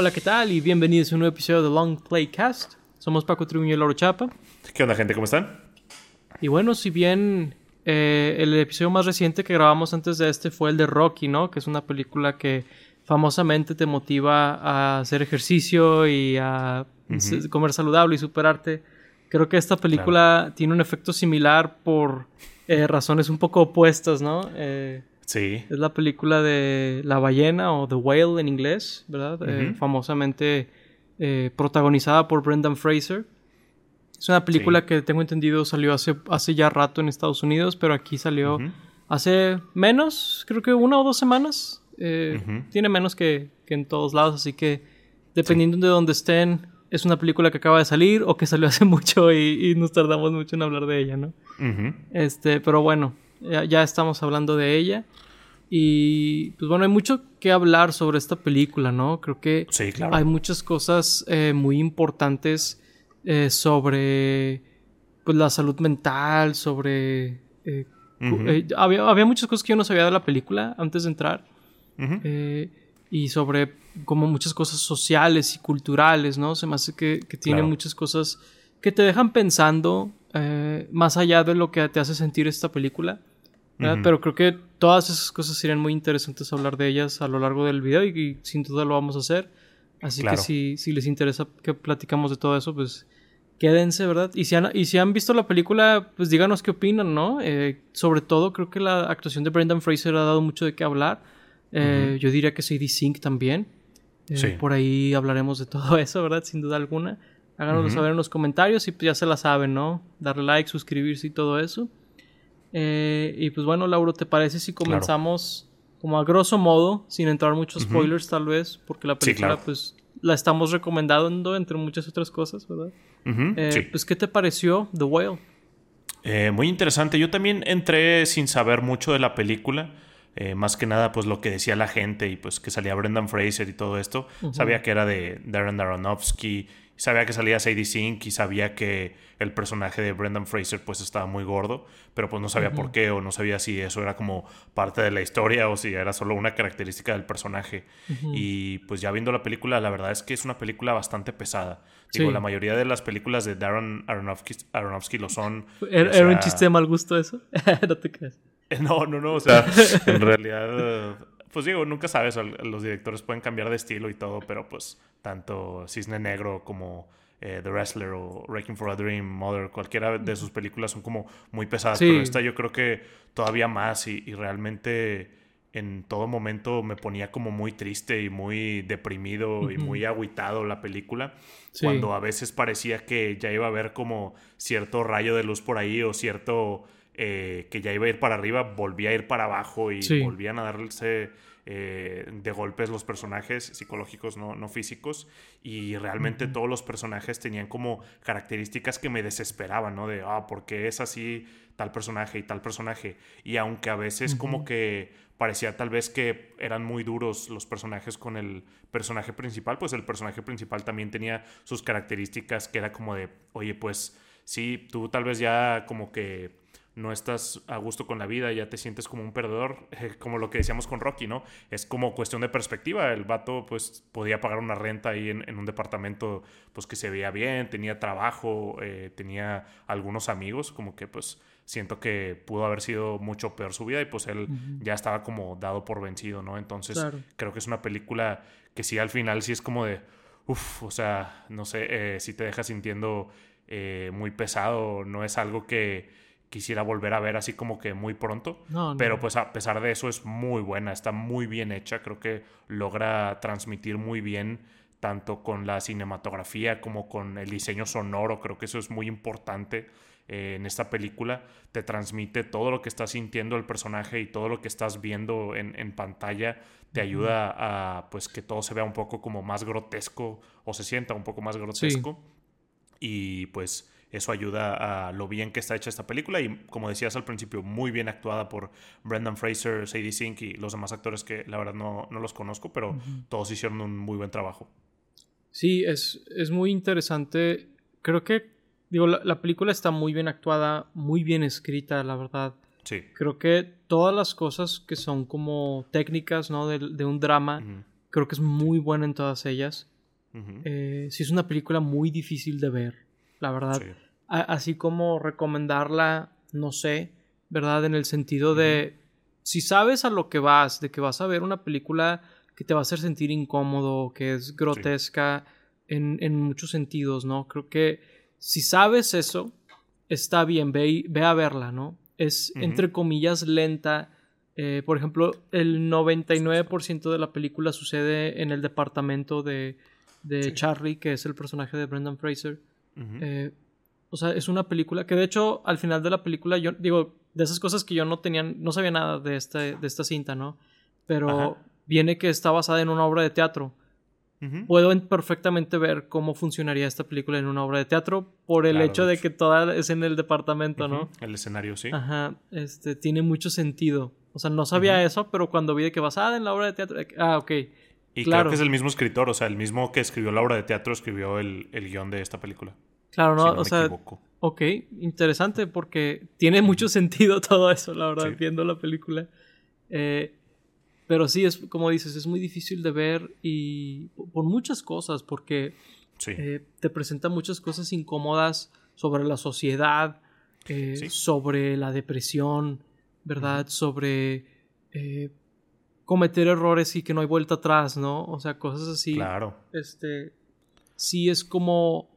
Hola, ¿qué tal? Y bienvenidos a un nuevo episodio de Long Playcast. Somos Paco Tribuño y Loro Chapa. ¿Qué onda, gente? ¿Cómo están? Y bueno, si bien eh, el episodio más reciente que grabamos antes de este fue el de Rocky, ¿no? Que es una película que famosamente te motiva a hacer ejercicio y a comer saludable y superarte. Creo que esta película tiene un efecto similar por eh, razones un poco opuestas, ¿no? Eh, sí. Es la película de La ballena o The Whale en inglés, ¿verdad? Eh, famosamente protagonizada por Brendan Fraser. Es una película que tengo entendido salió hace, hace ya rato en Estados Unidos, pero aquí salió hace menos, creo que una o dos semanas. Tiene menos que, en todos lados, así que dependiendo de dónde estén, es una película que acaba de salir o que salió hace mucho y, nos tardamos mucho en hablar de ella, ¿no? Este, pero bueno, ya, estamos hablando de ella. Y pues bueno, hay mucho que hablar sobre esta película, ¿no? Creo que hay muchas cosas eh, muy importantes eh, sobre pues la salud mental, sobre... Eh, había, había, muchas cosas que yo no sabía de la película antes de entrar. y sobre como muchas cosas sociales y culturales, ¿no? Se me hace que, tiene muchas cosas que te dejan pensando más allá de lo que te hace sentir esta película. Pero creo que todas esas cosas serían muy interesantes hablar de ellas a lo largo del video y, sin duda lo vamos a hacer. Así que si, si, les interesa que platicamos de todo eso, pues quédense, ¿verdad? Y si han, y si han visto la película, pues díganos qué opinan, ¿no? Eh, sobre todo creo que la actuación de Brendan Fraser ha dado mucho de qué hablar. Eh, yo diría que Sadie Sink también. Eh, por ahí hablaremos de todo eso, ¿verdad? Sin duda alguna. Háganoslo saber en los comentarios y pues ya se la saben, ¿no? Darle like, suscribirse y todo eso. Eh, y pues bueno, Lauro, ¿te parece si comenzamos como a grosso modo, sin entrar muchos spoilers tal vez? Porque la película pues la estamos recomendando entre muchas otras cosas, ¿verdad? Eh, pues ¿qué te pareció The Whale? muy interesante. Yo también entré sin saber mucho de la película. Eh, más que nada, pues lo que decía la gente y pues que salía Brendan Fraser y todo esto. Sabía que era de Darren Aronofsky, sabía que salía Sadie Sink y sabía que el personaje de Brendan Fraser pues estaba muy gordo, pero pues no sabía por qué o no sabía si eso era como parte de la historia o si era solo una característica del personaje. Y pues ya viendo la película, la verdad es que es una película bastante pesada. Digo, la mayoría de las películas de Darren Aronofsky, Aronofsky lo son. ¿Era, un chiste de mal gusto eso? no te creas. No, no, no, o sea, en realidad, pues digo, nunca sabes, los directores pueden cambiar de estilo y todo, pero pues tanto Cisne Negro como eh, The Wrestler o Wrecking for a Dream, Mother, cualquiera de sus películas son como muy pesadas, pero esta yo creo que todavía más y, realmente en todo momento me ponía como muy triste y muy deprimido y muy aguitado la película, cuando a veces parecía que ya iba a haber como cierto rayo de luz por ahí o cierto eh, que ya iba a ir para arriba, volvía a ir para abajo y volvían a darse eh, de golpes los personajes psicológicos, no, no físicos. Y realmente todos los personajes tenían como características que me desesperaban, ¿no? De, ah, ¿por qué es así tal personaje y tal personaje? Y aunque a veces como que parecía tal vez que eran muy duros los personajes con el personaje principal, pues el personaje principal también tenía sus características que era como de, oye, pues sí, tú tal vez ya como que no estás a gusto con la vida, ya te sientes como un perdedor, eh, como lo que decíamos con Rocky, ¿no? Es como cuestión de perspectiva. El vato, pues, podía pagar una renta ahí en, un departamento, pues, que se veía bien, tenía trabajo, eh, tenía algunos amigos, como que, pues, siento que pudo haber sido mucho peor su vida y, pues, él ya estaba como dado por vencido, ¿no? Entonces, creo que es una película que sí, al final, sí es como de, uff, o sea, no sé, eh, si te deja sintiendo muy pesado, no es algo que quisiera volver a ver así como que muy pronto. Pero pues a pesar de eso es muy buena, está muy bien hecha, creo que logra transmitir muy bien tanto con la cinematografía como con el diseño sonoro, creo que eso es muy importante eh, en esta película, te transmite todo lo que está sintiendo el personaje y todo lo que estás viendo en, pantalla, te ayuda a pues que todo se vea un poco como más grotesco o se sienta un poco más grotesco. Y pues eso ayuda a lo bien que está hecha esta película y como decías al principio, muy bien actuada por Brendan Fraser, Sadie Sink y los demás actores que la verdad no, los conozco, pero todos hicieron un muy buen trabajo. Sí, es, es muy interesante. Creo que, digo, la, película está muy bien actuada, muy bien escrita, la verdad. Sí. Creo que todas las cosas que son como técnicas, ¿no? De, un drama, Creo que es muy buena en todas ellas. Eh, sí es una película muy difícil de ver, la verdad. así como recomendarla, no sé, ¿verdad? En el sentido de, si sabes a lo que vas, de que vas a ver una película que te va a hacer sentir incómodo, que es grotesca en, en, muchos sentidos, ¿no? Creo que si sabes eso, está bien, ve, ve a verla, ¿no? Es, entre comillas, lenta. Eh, por ejemplo, el 99% de la película sucede en el departamento de, de Charlie, que es el personaje de Brendan Fraser. Eh, o sea, es una película que de hecho al final de la película yo digo, de esas cosas que yo no tenía, no sabía nada de, este, de esta cinta, ¿no? Pero viene que está basada en una obra de teatro. Puedo perfectamente ver cómo funcionaría esta película en una obra de teatro por el hecho de, que toda es en el departamento, ¿no? El escenario, sí. Ajá, este, tiene mucho sentido. O sea, no sabía eso, pero cuando vi de que basada en la obra de teatro, ah, ok. Y claro. creo que es el mismo escritor, o sea, el mismo que escribió la obra de teatro escribió el, el guion de esta película. Claro, ¿no? o sea, ok, interesante porque tiene mucho sentido todo eso, la verdad, viendo la película. Eh, pero sí, es como dices, es muy difícil de ver y por muchas cosas, porque eh, te presenta muchas cosas incómodas sobre la sociedad, eh, sobre la depresión, ¿verdad? Sobre eh, cometer errores y que no hay vuelta atrás, ¿no? O sea, cosas así. Claro. Este, sí es como,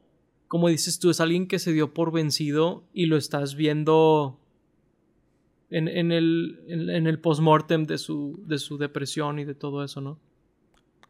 como dices tú, es alguien que se dio por vencido y lo estás viendo en, el, en, postmortem de su, de su depresión y de todo eso, ¿no?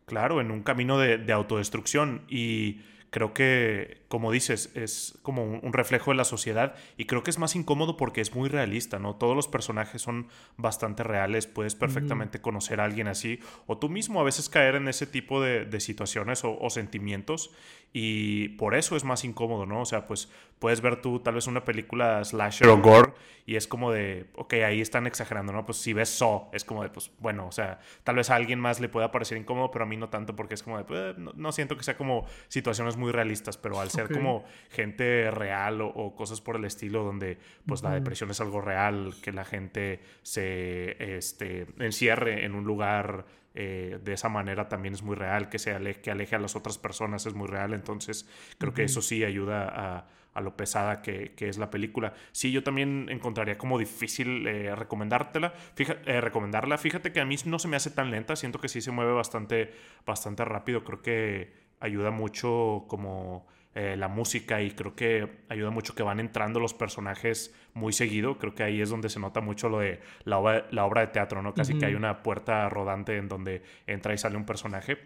Claro, en un camino de autodestrucción y creo que, como dices, es como un, reflejo de la sociedad y creo que es más incómodo porque es muy realista, ¿no? Todos los personajes son bastante reales, puedes perfectamente conocer a alguien así o tú mismo a veces caer en ese tipo de, situaciones o, sentimientos y por eso es más incómodo, ¿no? O sea, pues puedes ver tú tal vez una película slasher o gore y es como de, ok, ahí están exagerando, ¿no? Pues si ves Saw, es como de, pues bueno, o sea, tal vez a alguien más le pueda parecer incómodo, pero a mí no tanto porque es como de, pues, no, siento que sea como situaciones muy realistas, pero al ser como gente real o, cosas por el estilo donde pues la depresión es algo real, que la gente se este, encierre en un lugar eh, de esa manera también es muy real, que, se aleje, que aleje a las otras personas es muy real, entonces creo que eso sí ayuda a, a lo pesada que, que, es la película. Sí, yo también encontraría como difícil eh, recomendártela, fíjate, eh, recomendarla. Fíjate que a mí no se me hace tan lenta, siento que sí se mueve bastante, bastante rápido, creo que ayuda mucho como eh, la música y creo que ayuda mucho que van entrando los personajes muy seguido. Creo que ahí es donde se nota mucho lo de la obra, la obra de teatro, ¿no? Casi que hay una puerta rodante en donde entra y sale un personaje.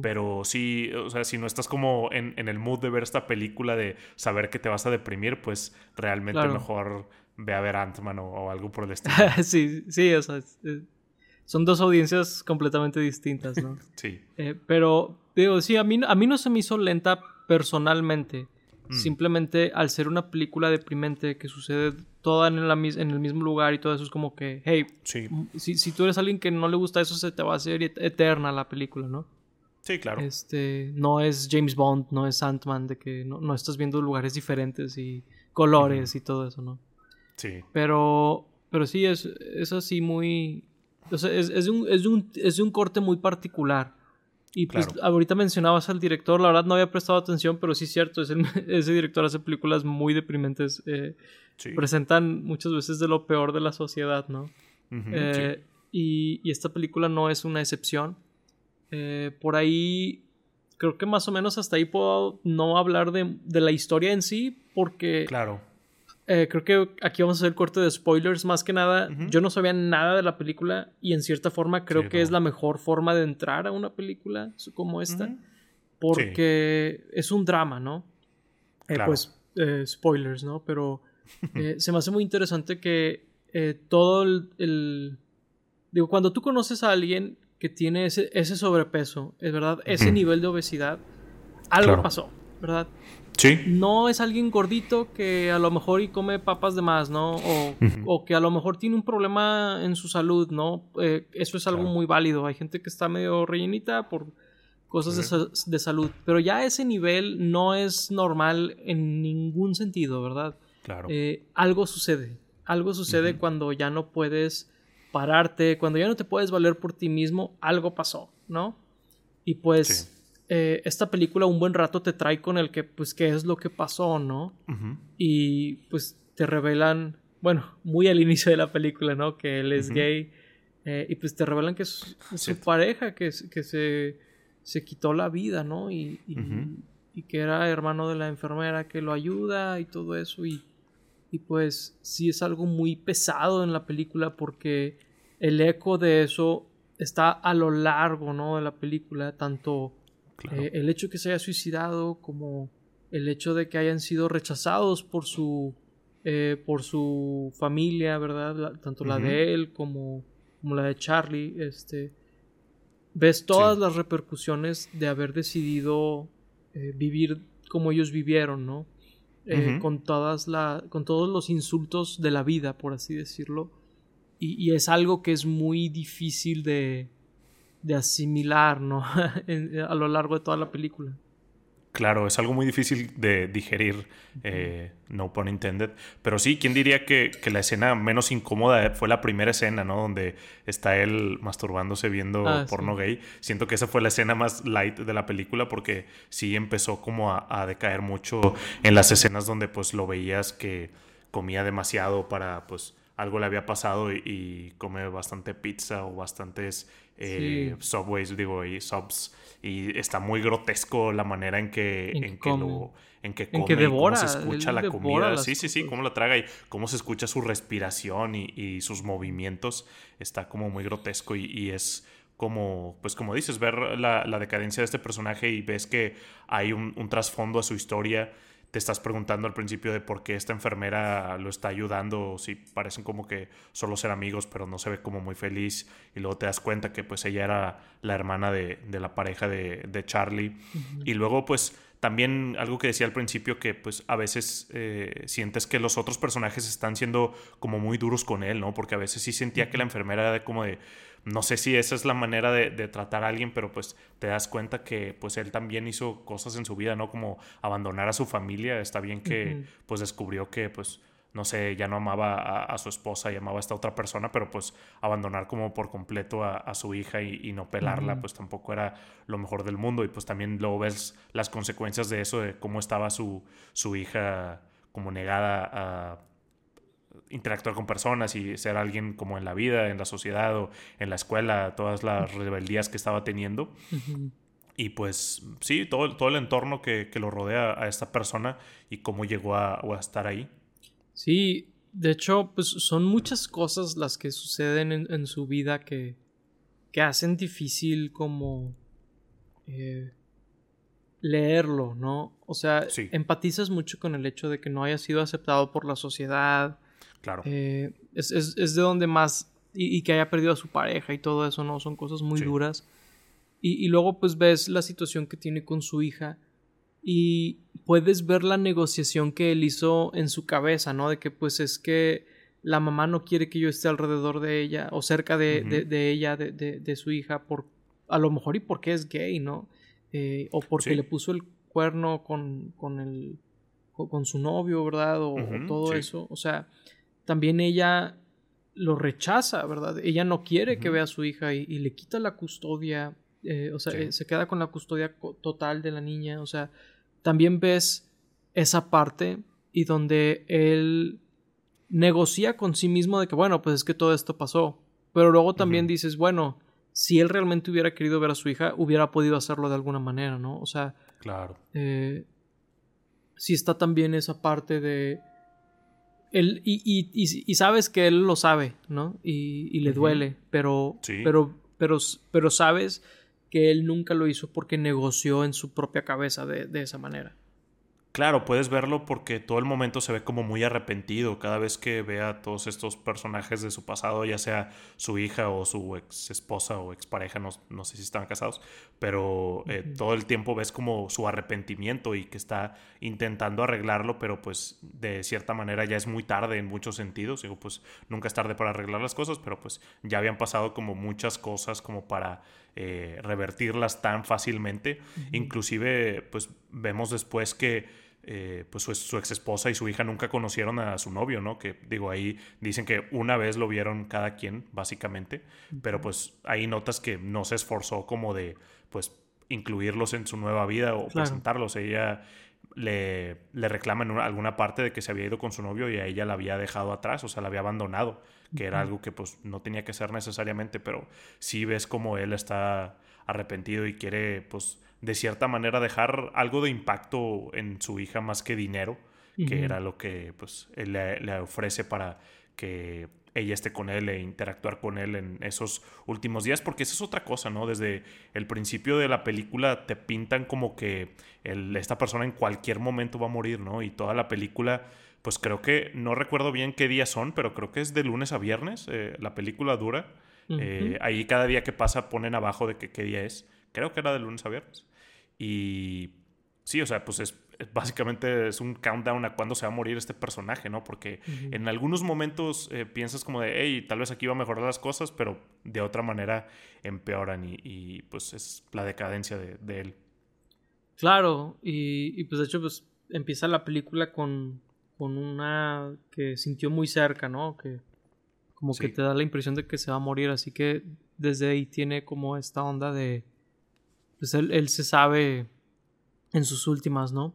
Pero sí, o sea, si no estás como en, en, el mood de ver esta película, de saber que te vas a deprimir, pues realmente mejor ve a ver Ant-Man o, algo por el estilo. sí, sí, o sea, son dos audiencias completamente distintas, ¿no? sí. Eh, pero, digo, sí, a mí, a mí no se me hizo lenta personalmente. Mm. Simplemente al ser una película deprimente que sucede toda en, la, en el mismo lugar y todo eso es como que, hey, si, si, tú eres alguien que no le gusta eso, se te va a hacer eterna la película, ¿no? Sí, claro. Este, no es James Bond, no es Ant-Man, de que no, estás viendo lugares diferentes y colores y todo eso, ¿no? Sí. Pero, pero sí, es, es así muy... O sea, es, es, un, es, un, es de un corte muy particular. Y pues ahorita mencionabas al director, la verdad no había prestado atención, pero sí es cierto, ese director hace películas muy deprimentes. Eh, presentan muchas veces de lo peor de la sociedad, ¿no? Eh, y, esta película no es una excepción. Eh, por ahí, creo que más o menos hasta ahí puedo no hablar de, de la historia en sí, porque claro. Eh, creo que aquí vamos a hacer corte de spoilers. Más que nada, yo no sabía nada de la película y en cierta forma creo que es la mejor forma de entrar a una película como esta. Porque es un drama, ¿no? Eh, pues, eh, spoilers, ¿no? Pero se me hace muy interesante que todo el, Digo, cuando tú conoces a alguien que tiene ese, ese sobrepeso, es verdad, ese nivel de obesidad, algo pasó, ¿verdad? No es alguien gordito que a lo mejor y come papas de más, ¿no? O, que a lo mejor tiene un problema en su salud, ¿no? Eh, eso es algo muy válido. Hay gente que está medio rellenita por cosas de, salud. Pero ya ese nivel no es normal en ningún sentido, ¿verdad? Claro. Eh, algo sucede. Algo sucede cuando ya no puedes pararte, cuando ya no te puedes valer por ti mismo, algo pasó, ¿no? Y pues eh, esta película un buen rato te trae con el que, pues, qué es lo que pasó, ¿no? Y pues te revelan, bueno, muy al inicio de la película, ¿no? Que él es gay. Eh, y pues te revelan que es su pareja, que, que se, se quitó la vida, ¿no? Y, y, que era hermano de la enfermera que lo ayuda y todo eso. Y, y pues sí es algo muy pesado en la película porque el eco de eso está a lo largo, ¿no? De la película, tanto eh, el hecho de que se haya suicidado como el hecho de que hayan sido rechazados por su eh, por su familia, ¿verdad? tanto la de él como, como, la de Charlie, este ves todas las repercusiones de haber decidido eh, vivir como ellos vivieron, ¿no? con todas la, con todos los insultos de la vida, por así decirlo. y es algo que es muy difícil de, de asimilar, ¿no? a lo largo de toda la película. Claro, es algo muy difícil de digerir, eh, no pun intended. Pero sí, ¿quién diría que, la escena menos incómoda fue la primera escena, ¿no? Donde está él masturbándose viendo ah, porno gay. Siento que esa fue la escena más light de la película porque sí empezó como a, decaer mucho en las escenas donde pues lo veías que comía demasiado para pues algo le había pasado y come bastante pizza o bastantes eh, Subways, digo, y Subs. Y está muy grotesco la manera en que, en, que lo en que come, devora, cómo se escucha la comida. Sí, sí, sí, cómo la traga y cómo se escucha su respiración y, sus movimientos. Está como muy grotesco y, es como, pues como dices, ver la, decadencia de este personaje y ves que hay un, un trasfondo a su historia te estás preguntando al principio de por qué esta enfermera lo está ayudando, o si parecen como que solo ser amigos, pero no se ve como muy feliz, y luego te das cuenta que pues ella era la hermana de, la pareja de, Charlie, y luego pues también algo que decía al principio que pues a veces eh, sientes que los otros personajes están siendo como muy duros con él, ¿no? Porque a veces sí sentía que la enfermera era como de, no sé si esa es la manera de, tratar a alguien, pero pues te das cuenta que pues él también hizo cosas en su vida, ¿no? Como abandonar a su familia. Está bien que pues descubrió que pues no sé, ya no amaba a, su esposa y amaba a esta otra persona, pero pues abandonar como por completo a, su hija y, no pelarla, pues tampoco era lo mejor del mundo. Y pues también luego ves las consecuencias de eso, de cómo estaba su, su hija como negada a interactuar con personas y ser alguien como en la vida, en la sociedad o en la escuela, todas las rebeldías que estaba teniendo. Y pues sí, todo, todo el entorno que, lo rodea a esta persona y cómo llegó a, estar ahí. Sí, de hecho, pues son muchas cosas las que suceden en, su vida que, que hacen difícil como eh, leerlo, ¿no? O sea, empatizas mucho con el hecho de que no haya sido aceptado por la sociedad, Claro. Eh, es, es, es, de donde más. Y, que haya perdido a su pareja y todo eso, ¿no? Son cosas muy duras. Y, y, luego, pues ves la situación que tiene con su hija. Y puedes ver la negociación que él hizo en su cabeza, ¿no? De que, pues es que la mamá no quiere que yo esté alrededor de ella o cerca de, de, ella, de, de, su hija, por, a lo mejor y porque es gay, ¿no? Eh, o porque le puso el cuerno con, con, el, con, su novio, ¿verdad? O, todo eso. O sea, también ella lo rechaza, ¿verdad? Ella no quiere que vea a su hija y, le quita la custodia, eh, o sea, eh, se queda con la custodia total de la niña, o sea, también ves esa parte y donde él negocia con sí mismo de que, bueno, pues es que todo esto pasó, pero luego también dices, bueno, si él realmente hubiera querido ver a su hija, hubiera podido hacerlo de alguna manera, ¿no? O sea, claro. Eh, sí está también esa parte de él, y, y, sabes que él lo sabe, ¿no? Y, le duele, pero, pero, pero, pero sabes que él nunca lo hizo porque negoció en su propia cabeza de, de esa manera. Claro, puedes verlo porque todo el momento se ve como muy arrepentido cada vez que ve a todos estos personajes de su pasado, ya sea su hija o su ex esposa o expareja, no, no sé si estaban casados, pero eh, todo el tiempo ves como su arrepentimiento y que está intentando arreglarlo, pero pues de cierta manera ya es muy tarde en muchos sentidos. Digo, pues nunca es tarde para arreglar las cosas, pero pues ya habían pasado como muchas cosas como para eh, revertirlas tan fácilmente. Inclusive, pues vemos después que eh, pues su, ex esposa y su hija nunca conocieron a su novio, ¿no? Que digo, ahí dicen que una vez lo vieron cada quien, básicamente, pero pues ahí notas que no se esforzó como de, pues, incluirlos en su nueva vida o presentarlos. Ella le, le reclama en alguna parte de que se había ido con su novio y a ella la había dejado atrás, o sea, la había abandonado, que era algo que pues no tenía que ser necesariamente, pero sí ves como él está arrepentido y quiere pues de cierta manera dejar algo de impacto en su hija más que dinero, que era lo que pues él le ofrece para que ella esté con él e interactuar con él en esos últimos días, porque esa es otra cosa, ¿no? Desde el principio de la película te pintan como que esta persona en cualquier momento va a morir, ¿no? Y toda la película, pues creo que, no recuerdo bien qué días son, pero creo que es de lunes a viernes, eh, la película dura. Eh, ahí cada día que pasa ponen abajo de qué día es. Creo que era de lunes a viernes. Y sí, o sea, pues es básicamente es un countdown a cuándo se va a morir este personaje, ¿no? Porque en algunos momentos eh, piensas como de, hey, tal vez aquí va a mejorar las cosas, pero de otra manera empeoran y, pues es la decadencia de, él. Claro, y, pues de hecho pues empieza la película con, con una que sintió muy cerca, ¿no? Que como que te da la impresión de que se va a morir, así que desde ahí tiene como esta onda de, pues él, él se sabe en sus últimas, ¿no?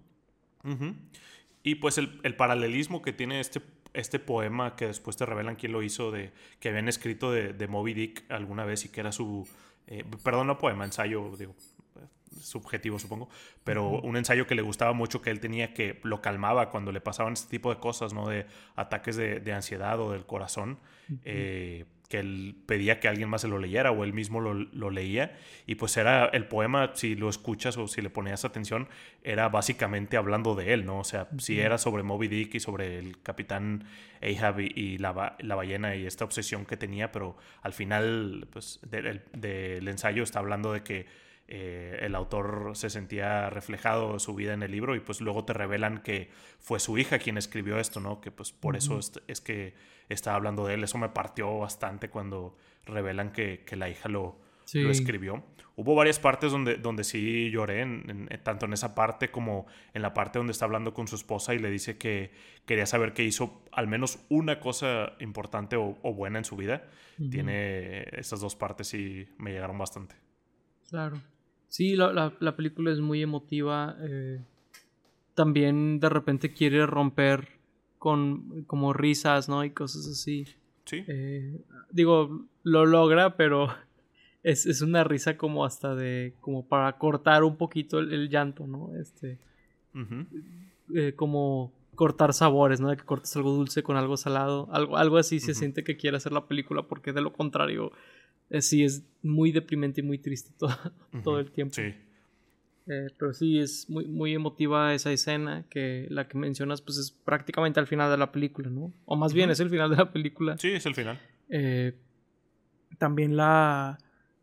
Y pues el, paralelismo que tiene este, este poema que después te revelan quién lo hizo, de que habían escrito de, de Moby Dick alguna vez y que era su, eh, perdón, no poema, ensayo, digo, subjetivo supongo, pero un ensayo que le gustaba mucho que él tenía que lo calmaba cuando le pasaban este tipo de cosas, ¿no? De ataques de, ansiedad o del corazón que él pedía que alguien más se lo leyera o él mismo lo, leía. Y pues era el poema, si lo escuchas o si le ponías atención, era básicamente hablando de él, ¿no? O sea, si era sobre Moby Dick y sobre el capitán Ahab y, la, la, ballena y esta obsesión que tenía, pero al final, pues, del ensayo está hablando de que eh, el autor se sentía reflejado su vida en el libro y pues luego te revelan que fue su hija quien escribió esto, ¿no? Que pues por eso es, que estaba hablando de él. Eso me partió bastante cuando revelan que, la hija lo, lo, escribió. Hubo varias partes donde, donde sí lloré, tanto en esa parte como en la parte donde está hablando con su esposa y le dice que quería saber que hizo al menos una cosa importante o, buena en su vida. Tiene esas dos partes y me llegaron bastante. Claro. Sí, la, la, película es muy emotiva. Eh, también de repente quiere romper con como risas, ¿no? Y cosas así. Sí. Eh, digo, lo logra, pero es, es, una risa como hasta de. como para cortar un poquito el, llanto, ¿no? Este. Eh, como cortar sabores, ¿no? De que cortes algo dulce con algo salado. Algo, algo así se siente que quiere hacer la película, porque de lo contrario sí es muy deprimente y muy triste todo, todo el tiempo. Sí. Eh, pero sí, es muy, muy emotiva esa escena que la que mencionas pues es prácticamente al final de la película, ¿no? O más bien es el final de la película. Sí, es el final. Eh, también la,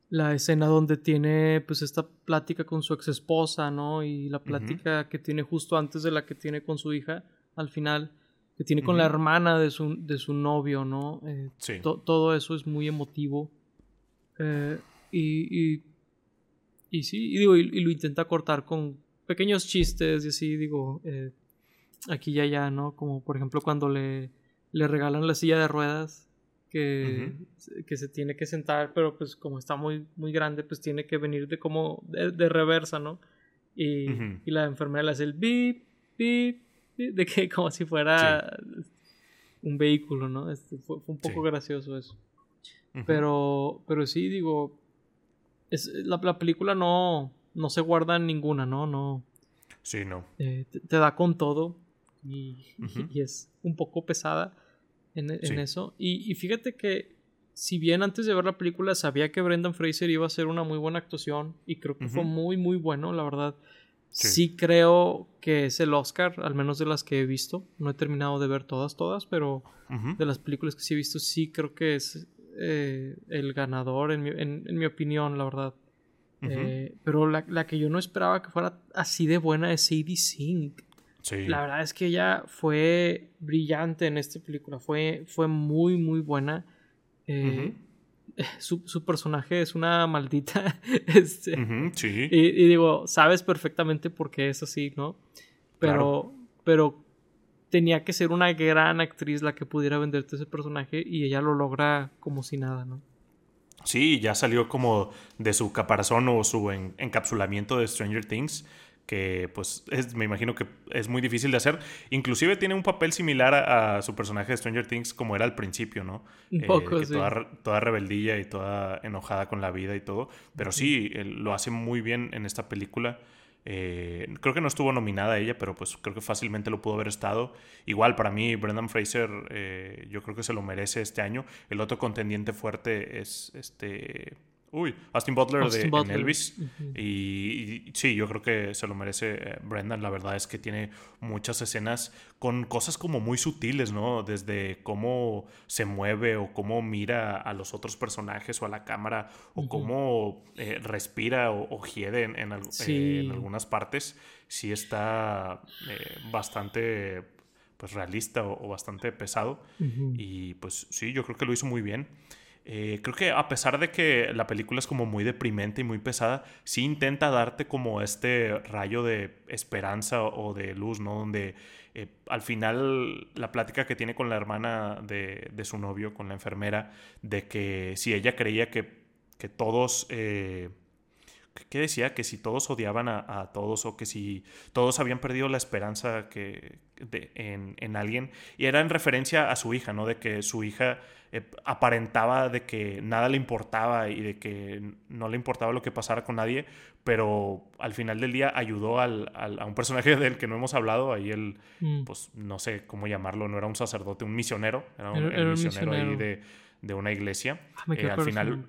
la escena donde tiene pues esta plática con su ex esposa, ¿no? Y la plática que tiene justo antes de la que tiene con su hija al final, que tiene con la hermana de su, de su novio, ¿no? sí. todo eso es muy emotivo. Eh, y, y, y, sí, y, digo, y, lo intenta cortar con pequeños chistes y así, digo, eh, aquí y allá, ¿no? Como por ejemplo cuando le, le regalan la silla de ruedas que, que se tiene que sentar, pero pues como está muy, muy grande, pues tiene que venir de como de, reversa, ¿no? Y, y, la enfermera le hace el bip, bip, de que como si fuera un vehículo, ¿no? Este, fue, un poco gracioso eso. Pero, pero sí, digo, es, la, la, película no, no se guarda en ninguna, ¿no? no sí, no. Eh, te, da con todo y, y, es un poco pesada en, en eso. Y, y, fíjate que si bien antes de ver la película sabía que Brendan Fraser iba a hacer una muy buena actuación y creo que fue muy, muy bueno, la verdad. Sí. creo que es el Oscar, al menos de las que he visto. No he terminado de ver todas, todas, pero de las películas que sí he visto, sí creo que es eh, el ganador, en mi, en, mi, opinión, la verdad. Eh, pero la, la, que yo no esperaba que fuera así de buena es Sadie Sink. La verdad es que ella fue brillante en esta película. Fue, fue muy, muy buena. Eh, su, su, personaje es una maldita. este, y, digo, sabes perfectamente por qué es así, ¿no? Pero, pero tenía que ser una gran actriz la que pudiera venderte ese personaje y ella lo logra como si nada, ¿no? Sí, ya salió como de su caparazón o su encapsulamiento de Stranger Things que pues me imagino que es muy difícil de hacer. Inclusive tiene un papel similar a, su personaje de Stranger Things como era al principio, ¿no? Un poco, sí. toda, toda, rebeldía y toda enojada con la vida y todo. Pero sí, lo hace muy bien en esta película. Eh, creo que no estuvo nominada ella, pero pues creo que fácilmente lo pudo haber estado. Igual para mí, Brendan Fraser, eh, yo creo que se lo merece este año. El otro contendiente fuerte es este Uy, Austin Butler de Elvis. y, sí, yo creo que se lo merece eh, Brendan. La verdad es que tiene muchas escenas con cosas como muy sutiles, ¿no? Desde cómo se mueve o cómo mira a los otros personajes o a la cámara o cómo eh, respira o, o hiede en, en, algunas partes. Sí está eh, bastante pues realista o, bastante pesado. Y pues sí, yo creo que lo hizo muy bien. Eh, creo que a pesar de que la película es como muy deprimente y muy pesada, sí intenta darte como este rayo de esperanza o de luz, ¿no? Donde eh, al final la plática que tiene con la hermana de, su novio, con la enfermera, de que si ella creía que, que todos... Eh, ¿Qué decía? Que si todos odiaban a, todos o que si todos habían perdido la esperanza que, en, en, alguien. Y era en referencia a su hija, ¿no? De que su hija eh, aparentaba de que nada le importaba y de que no le importaba lo que pasara con nadie, pero al final del día ayudó al, a un personaje del que no hemos hablado, ahí él, mm. pues no sé cómo llamarlo, no era un sacerdote, un misionero, era un, misionero, ahí de, de, una iglesia. Ah, eh, al final...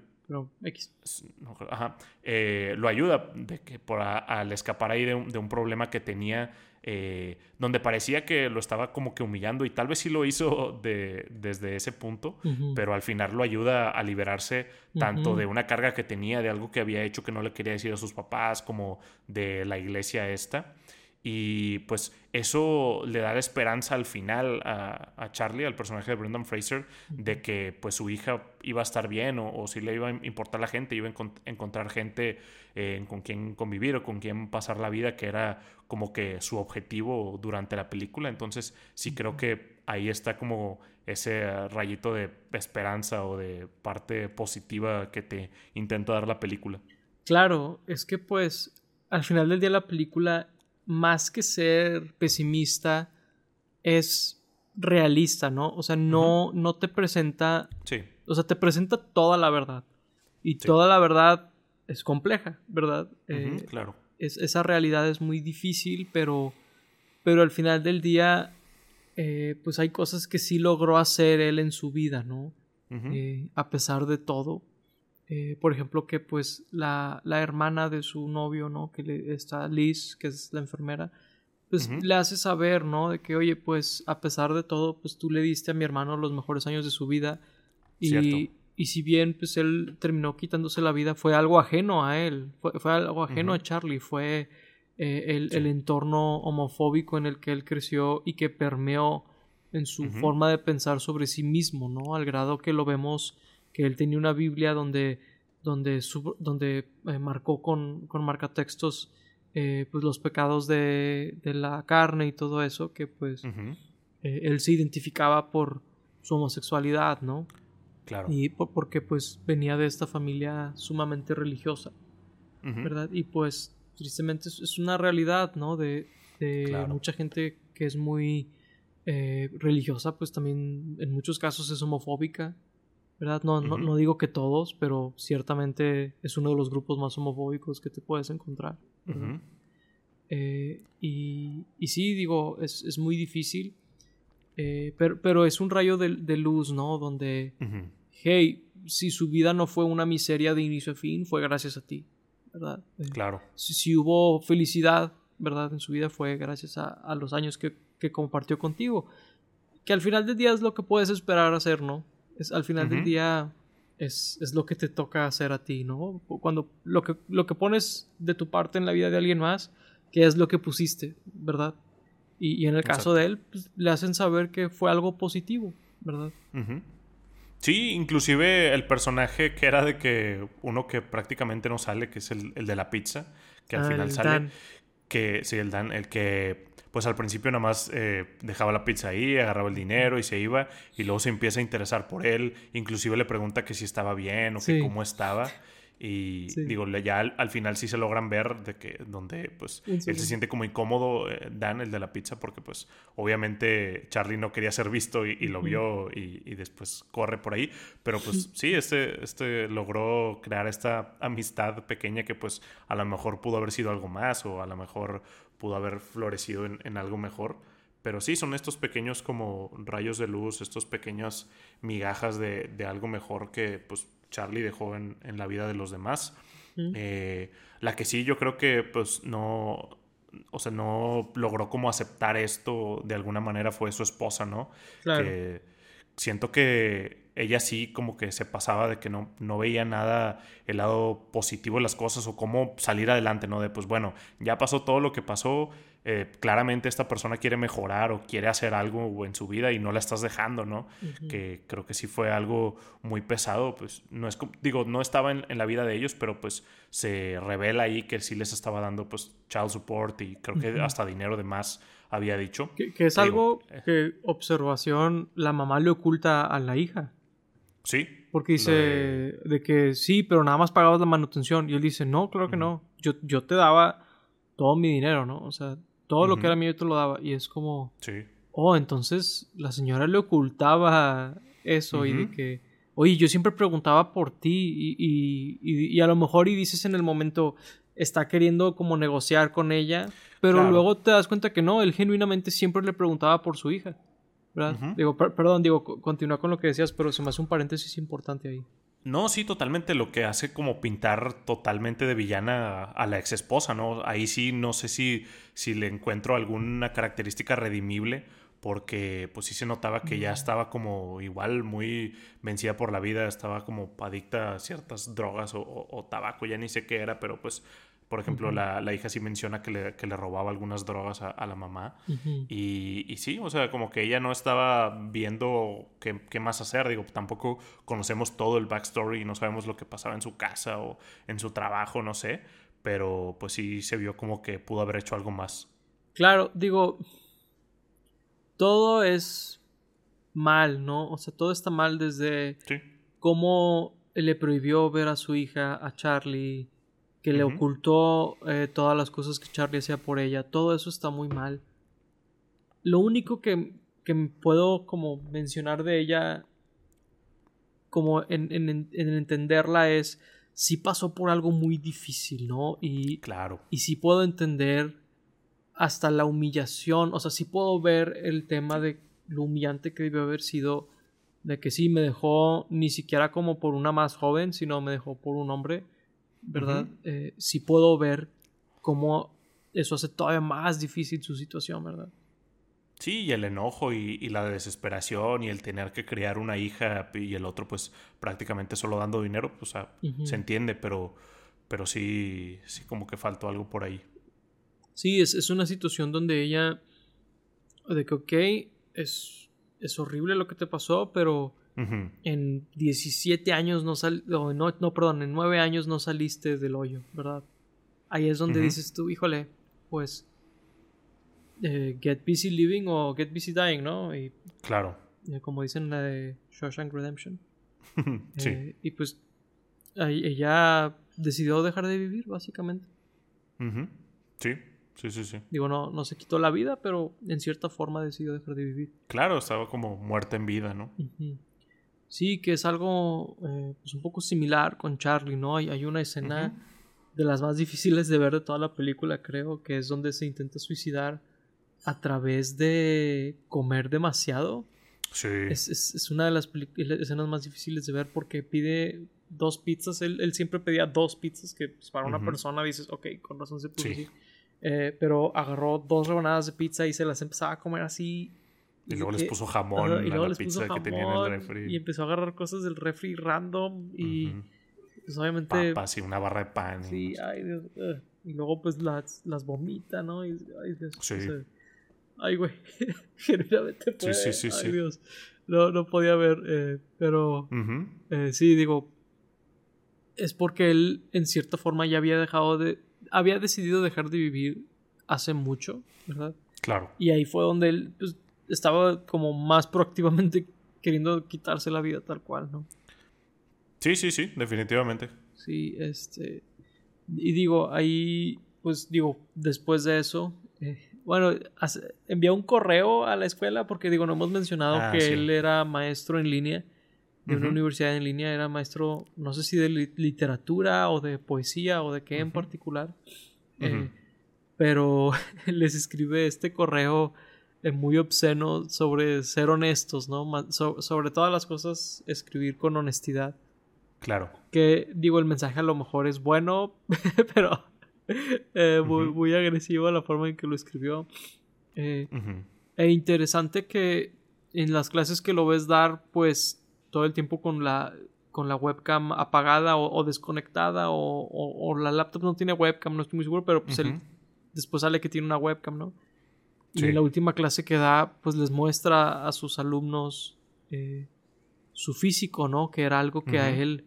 Eh, lo ayuda de que por al escapar ahí de un, de un problema que tenía eh, donde parecía que lo estaba como que humillando y tal vez sí lo hizo de, desde ese punto, pero al final lo ayuda a liberarse tanto de una carga que tenía, de algo que había hecho que no le quería decir a sus papás, como de la iglesia esta. Y pues eso le da la esperanza al final a, Charlie, al personaje de Brendan Fraser, de que pues su hija iba a estar bien o, si le iba a importar la gente, iba a encontrar gente eh, con quien convivir o con quien pasar la vida, que era como que su objetivo durante la película. Entonces sí creo que ahí está como ese rayito de esperanza o de parte positiva que te intenta dar la película. Claro, es que pues al final del día la película más que ser pesimista, es realista, ¿no? O sea, no, no te presenta. Sí. O sea, te presenta toda la verdad. Y toda la verdad es compleja, ¿verdad? Eh, claro. Es, esa realidad es muy difícil, pero. Pero al final del día. Eh, pues hay cosas que sí logró hacer él en su vida, ¿no? Eh, a pesar de todo. Eh, por ejemplo, que pues la, la, hermana de su novio, ¿no? Que le, está Liz, que es la enfermera, pues le hace saber, ¿no? De que, oye, pues a pesar de todo, pues tú le diste a mi hermano los mejores años de su vida. Y, y si bien pues él terminó quitándose la vida, fue algo ajeno a él, fue, fue algo ajeno a Charlie, fue eh, el, el, entorno homofóbico en el que él creció y que permeó en su forma de pensar sobre sí mismo, ¿no? Al grado que lo vemos que él tenía una Biblia donde, donde, donde eh, marcó con, con marcatextos eh, pues los pecados de, de, la carne y todo eso, que pues eh, él se identificaba por su homosexualidad, ¿no? Claro. Y porque pues venía de esta familia sumamente religiosa, ¿verdad? Y pues tristemente es, una realidad, ¿no? De, de mucha gente que es muy religiosa, pues también en muchos casos es homofóbica ¿verdad? No, no, digo que todos, pero ciertamente es uno de los grupos más homofóbicos que te puedes encontrar. Eh, y, y, sí, digo, es, es muy difícil, eh, pero, pero, es un rayo de, de luz, ¿no? Donde, hey, si su vida no fue una miseria de inicio a fin, fue gracias a ti, ¿verdad? Eh, claro. Si, si, hubo felicidad, ¿verdad? En su vida fue gracias a, a los años que, que compartió contigo. Que al final del día es lo que puedes esperar hacer, ¿no? Es, al final del día es, es, lo que te toca hacer a ti, ¿no? Cuando lo que, lo que pones de tu parte en la vida de alguien más, que es lo que pusiste, ¿verdad? Y, en el caso de él, pues, le hacen saber que fue algo positivo, ¿verdad? Sí, inclusive el personaje que era de que uno que prácticamente no sale, que es el, el de la pizza, que al ah, final sale, que sí, el Dan, el que pues al principio nada más eh, dejaba la pizza ahí, agarraba el dinero y se iba, y luego se empieza a interesar por él, inclusive le pregunta que si estaba bien o que cómo estaba. Y digo, ya al, final sí se logran ver de que donde pues él se siente como incómodo, eh, Dan, el de la pizza, porque pues obviamente Charlie no quería ser visto y, lo vio y, después corre por ahí. Pero pues sí, este, este logró crear esta amistad pequeña que pues a lo mejor pudo haber sido algo más o a lo mejor pudo haber florecido en, algo mejor. Pero sí, son estos pequeños como rayos de luz, estos pequeñas migajas de, de algo mejor que pues Charlie dejó en, la vida de los demás. Eh, la que sí yo creo que pues no, o sea, no logró como aceptar esto de alguna manera fue su esposa, ¿no? Claro. Que siento que ella sí como que se pasaba de que no, no veía nada el lado positivo de las cosas o cómo salir adelante, ¿no? De pues bueno, ya pasó todo lo que pasó, eh, claramente esta persona quiere mejorar o quiere hacer algo en su vida y no la estás dejando, ¿no? Que creo que sí fue algo muy pesado, pues no es, digo, no estaba en, la vida de ellos, pero pues se revela ahí que sí les estaba dando pues child support y creo que hasta dinero de más había dicho. Que, es algo eh. que observación la mamá le oculta a la hija. Sí. Porque dice de... que sí, pero nada más pagabas la manutención. Y él dice, no, claro que no. Yo, yo te daba todo mi dinero, ¿no? O sea, todo lo que era mío te lo daba. Y es como. Sí. Oh, entonces la señora le ocultaba eso y de que. Oye, yo siempre preguntaba por ti y, y, a lo mejor y dices en el momento está queriendo como negociar con ella, pero luego te das cuenta que no, él genuinamente siempre le preguntaba por su hija. ¿verdad? Digo, perdón, digo, continúa con lo que decías, pero se me hace un paréntesis importante ahí. No, sí, totalmente. Lo que hace como pintar totalmente de villana a, la ex esposa, ¿no? Ahí sí no sé si, si le encuentro alguna característica redimible, porque pues sí se notaba que ya estaba como igual muy vencida por la vida, estaba como adicta a ciertas drogas o tabaco, ya ni sé qué era, pero pues por ejemplo, la, hija sí menciona que le, que le robaba algunas drogas a, la mamá. y, y, sí, o sea, como que ella no estaba viendo qué, qué, más hacer. Digo, tampoco conocemos todo el backstory y no sabemos lo que pasaba en su casa o en su trabajo, no sé. Pero pues sí se vio como que pudo haber hecho algo más. Claro, digo, todo es mal, ¿no? O sea, todo está mal desde cómo le prohibió ver a su hija, a Charlie que le ocultó eh, todas las cosas que Charlie hacía por ella. Todo eso está muy mal. Lo único que, que puedo como mencionar de ella, como en, en, entenderla, es si pasó por algo muy difícil, ¿no? Y, claro. Y si puedo entender hasta la humillación, o sea, si puedo ver el tema de lo humillante que debió haber sido, de que sí me dejó ni siquiera como por una más joven, sino me dejó por un hombre ¿verdad? Eh, si puedo ver cómo eso hace todavía más difícil su situación, ¿verdad? Sí, y el enojo y, la desesperación y el tener que criar una hija y el otro pues prácticamente solo dando dinero, pues se entiende, pero, pero sí, sí como que faltó algo por ahí. Sí, es, es una situación donde ella, de que ok, es, es horrible lo que te pasó, pero en 17 años no sal no, no, perdón, en 9 años no saliste del hoyo, ¿verdad? Ahí es donde dices tú, híjole, pues eh, get busy living o get busy dying, ¿no? Y, claro. Eh, como dicen la de Shawshank Redemption. sí. Eh, y pues ella decidió dejar de vivir, básicamente. Sí. Sí, sí, sí. Digo, no, no se quitó la vida, pero en cierta forma decidió dejar de vivir. Claro, estaba como muerta en vida, ¿no? Sí, que es algo eh, pues un poco similar con Charlie, ¿no? Hay, hay una escena de las más difíciles de ver de toda la película, creo, que es donde se intenta suicidar a través de comer demasiado. Sí. Es, es, una de las escenas más difíciles de ver porque pide dos pizzas. Él, siempre pedía dos pizzas, que pues, para una persona dices, ok, con razón se pudo sí. Eh, pero agarró dos rebanadas de pizza y se las empezaba a comer así y luego les puso jamón a la pizza que tenía en el refri. Y empezó a agarrar cosas del refri random y pues obviamente... Papas y una barra de pan. Sí, ay Dios. y luego pues las, las vomita, ¿no? Y, ay Dios. Sí. ay güey, genuinamente puede. Sí, sí, sí. Ay Dios. No, no podía ver, eh, pero eh, sí, digo, es porque él en cierta forma ya había dejado de... Había decidido dejar de vivir hace mucho, ¿verdad? Claro. Y ahí fue donde él pues, estaba como más proactivamente queriendo quitarse la vida tal cual, ¿no? Sí, sí, sí, definitivamente. Sí, este... Y digo, ahí, pues digo, después de eso, eh, bueno, envió un correo a la escuela porque digo, no hemos mencionado ah, que él era maestro en línea de una universidad en línea, era maestro, no sé si de literatura o de poesía o de qué en particular, eh, pero les escribe este correo muy obsceno sobre ser honestos, ¿no? sobre todas las cosas, escribir con honestidad. Claro. Que digo, el mensaje a lo mejor es bueno, pero eh, muy, agresivo la forma en que lo escribió. E interesante que en las clases que lo ves dar, pues todo el tiempo con la, con la webcam apagada o, desconectada o, la laptop no tiene webcam, no estoy muy seguro, pero pues él después sale que tiene una webcam, ¿no? Y en la última clase que da, pues les muestra a sus alumnos eh, su físico, ¿no? Que era algo que a él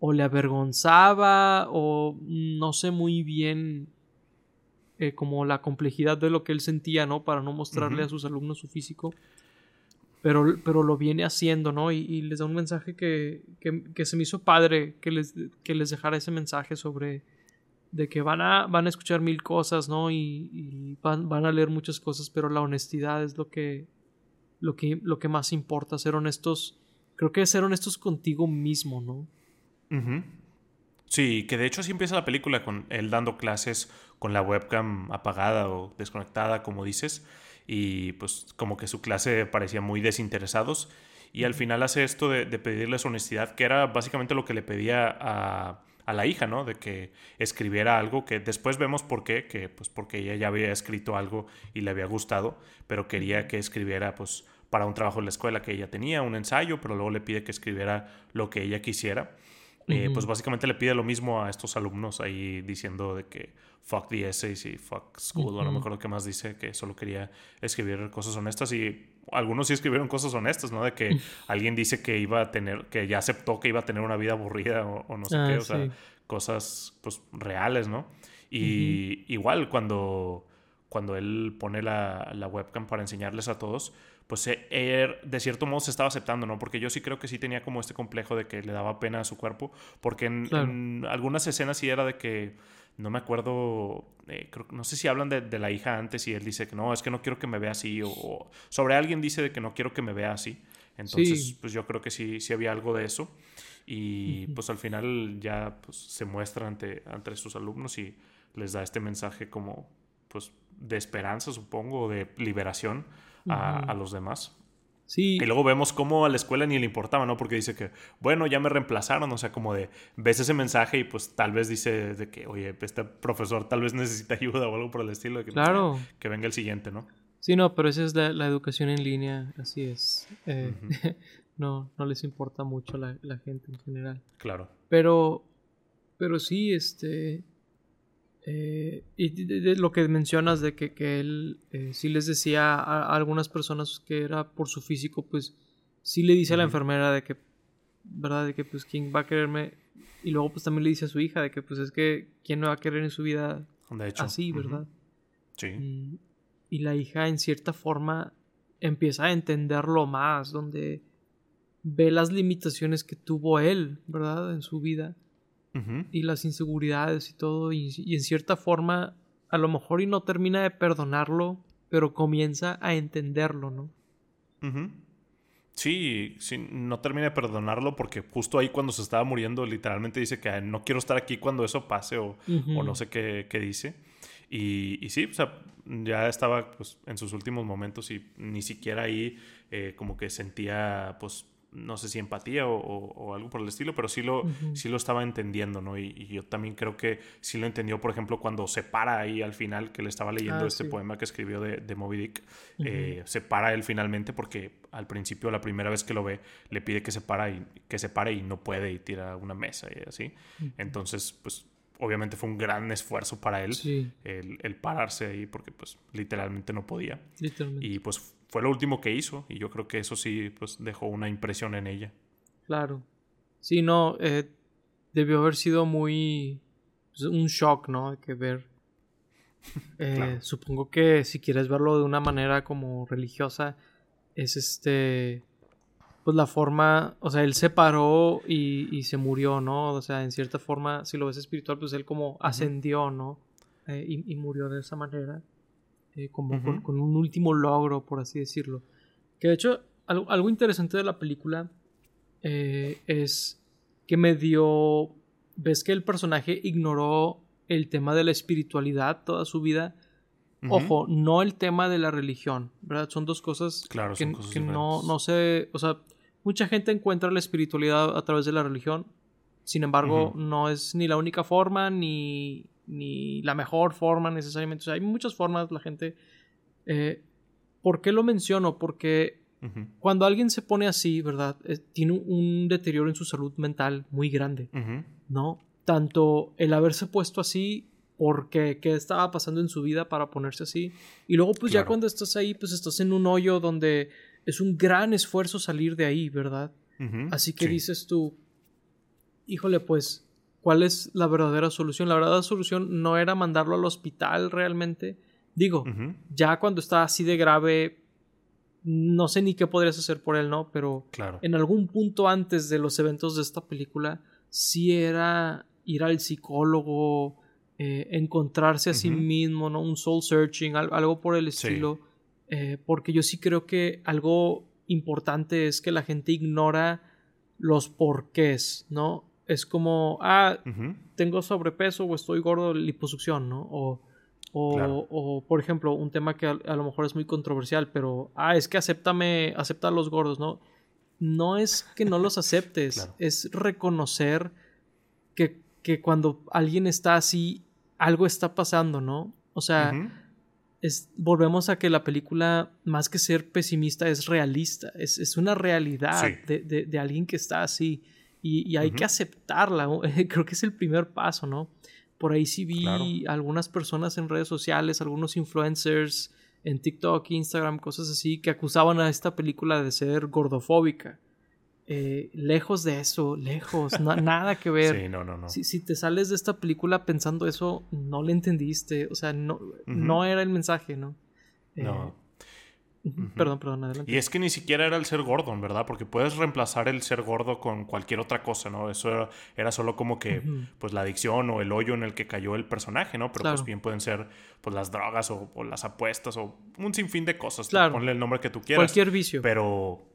o le avergonzaba o no sé muy bien eh, como la complejidad de lo que él sentía, ¿no? Para no mostrarle a sus alumnos su físico pero, pero lo viene haciendo, ¿no? Y, les da un mensaje que, que, se me hizo padre que les, que les dejara ese mensaje sobre de que van a, van a escuchar mil cosas, ¿no? Y, van, van, a leer muchas cosas, pero la honestidad es lo que, lo que, lo que más importa, ser honestos. Creo que ser honestos contigo mismo, ¿no? Sí, que de hecho así empieza la película con él dando clases con la webcam apagada o desconectada, como dices y pues como que su clase parecía muy desinteresados y al final hace esto de, pedirles honestidad, que era básicamente lo que le pedía a, a, la hija, ¿no? De que escribiera algo que después vemos por qué, que pues porque ella ya había escrito algo y le había gustado, pero quería que escribiera pues para un trabajo en la escuela que ella tenía, un ensayo, pero luego le pide que escribiera lo que ella quisiera. Eh, pues básicamente le pide lo mismo a estos alumnos ahí diciendo de que fuck the essays y fuck school, o no me acuerdo qué más dice, que solo quería escribir cosas honestas y algunos sí escribieron cosas honestas, ¿no? De que alguien dice que iba a tener, que ya aceptó que iba a tener una vida aburrida o, no sé qué, ah, o sea, cosas pues reales, ¿no? Y igual cuando, cuando él pone la, la webcam para enseñarles a todos, pues él er, de cierto modo se estaba aceptando, ¿no? Porque yo sí creo que sí tenía como este complejo de que le daba pena a su cuerpo, porque en, algunas escenas sí era de que, no me acuerdo, eh, no sé si hablan de, la hija antes y él dice que no, es que no quiero que me vea así, o, sobre alguien dice de que no quiero que me vea así. Entonces, pues yo creo que sí, sí había algo de eso. Y pues al final ya pues, se muestra ante, ante sus alumnos y les da este mensaje como pues de esperanza, supongo, de liberación a, los demás. Sí. Y luego vemos cómo a la escuela ni le importaba, ¿no? Porque dice que, bueno, ya me reemplazaron, o sea, como de, ves ese mensaje y pues tal vez dice de que, oye, este profesor tal vez necesita ayuda o algo por el estilo, de que, claro. que venga el siguiente, ¿no? Sí, no, pero esa es la, educación en línea, así es. Eh, no, no les importa mucho la, la gente en general. Claro. Pero, pero sí, este, eh, y de, lo que mencionas de que, que él eh, sí les decía a, algunas personas que era por su físico, pues sí le dice a la enfermera de que, ¿verdad? De que pues quién va a quererme. Y luego pues también le dice a su hija de que pues es que quién no va a querer en su vida así, ¿verdad? Sí. Y, la hija en cierta forma empieza a entenderlo más, donde ve las limitaciones que tuvo él, ¿verdad? En su vida y las inseguridades y todo, y, en cierta forma a lo mejor y no termina de perdonarlo, pero comienza a entenderlo, ¿no? Sí, sí, no termina de perdonarlo porque justo ahí cuando se estaba muriendo literalmente dice que no quiero estar aquí cuando eso pase o, no sé qué, dice. Y, y, sí, o sea, ya estaba pues, en sus últimos momentos y ni siquiera ahí eh, como que sentía pues no sé si empatía o, algo por el estilo, pero sí lo, sí lo estaba entendiendo, ¿no? Y, yo también creo que sí lo entendió, por ejemplo, cuando se para ahí al final, que le estaba leyendo ah, este poema que escribió de, de Moby Dick, eh, se para él finalmente porque al principio, la primera vez que lo ve, le pide que se, para y, que se pare y no puede y tira una mesa y así. Entonces, pues obviamente fue un gran esfuerzo para él el, pararse ahí porque pues literalmente no podía. Y pues fue lo último que hizo y yo creo que eso sí pues dejó una impresión en ella. Claro. Sí, no, eh, debió haber sido muy... Pues, un shock, ¿no? Que ver Eh, supongo que si quieres verlo de una manera como religiosa, es este. Pues la forma. O sea, él se paró y, se murió, ¿no? O sea, en cierta forma, si lo ves espiritual, pues él como ascendió, ¿no? Eh, y, murió de esa manera. Eh, como con, un último logro, por así decirlo. Que de hecho, algo, algo interesante de la película es que me dio. Ves que el personaje ignoró el tema de la espiritualidad toda su vida. Ojo, no el tema de la religión, ¿verdad? Son dos cosas que, no, no sé, o sea, mucha gente encuentra la espiritualidad a través de la religión, sin embargo, no es ni la única forma, ni, ni la mejor forma necesariamente, o sea, hay muchas formas, la gente... Eh, ¿Por qué lo menciono? Porque cuando alguien se pone así, ¿verdad? Eh, tiene un deterioro en su salud mental muy grande, ¿no? tanto el haberse puesto así porque qué estaba pasando en su vida para ponerse así y luego pues ya cuando estás ahí pues estás en un hoyo donde es un gran esfuerzo salir de ahí, ¿verdad? Así que dices tú, híjole pues, ¿cuál es la verdadera solución? La verdadera solución no era mandarlo al hospital realmente. Digo, ya cuando está así de grave, no sé ni qué podrías hacer por él, ¿no? Pero en algún punto antes de los eventos de esta película, sí era ir al psicólogo, eh, encontrarse a sí mismo, ¿no? Un soul searching, algo por el estilo. Eh, porque yo sí creo que algo importante es que la gente ignora los porqués, ¿no? Es como, ah, tengo sobrepeso o estoy gordo, liposucción, ¿no? O, o, por ejemplo, un tema que a, lo mejor es muy controversial, pero, ah, es que acéptame, acepta a los gordos, ¿no? No es que no los aceptes, es reconocer que que cuando alguien está así, algo está pasando, ¿no? O sea, es, volvemos a que la película, más que ser pesimista, es realista, es, una realidad de, alguien que está así y, hay que aceptarla, creo que es el primer paso, ¿no? Por ahí sí vi algunas personas en redes sociales, algunos influencers en TikTok, Instagram, cosas así, que acusaban a esta película de ser gordofóbica. Eh, lejos de eso, lejos, nada que ver. Sí, no, no, no. Si, te sales de esta película pensando eso, no le entendiste, o sea, no, no era el mensaje, ¿no? no. Perdón, perdón, adelante. Y es que ni siquiera era el ser gordo, ¿verdad? Porque puedes reemplazar el ser gordo con cualquier otra cosa, ¿no? Eso era, solo como que, pues, la adicción o el hoyo en el que cayó el personaje, ¿no? Pero pues bien pueden ser, pues, las drogas o, las apuestas o un sinfín de cosas. Claro. Ponle el nombre que tú quieras. Cualquier vicio. Pero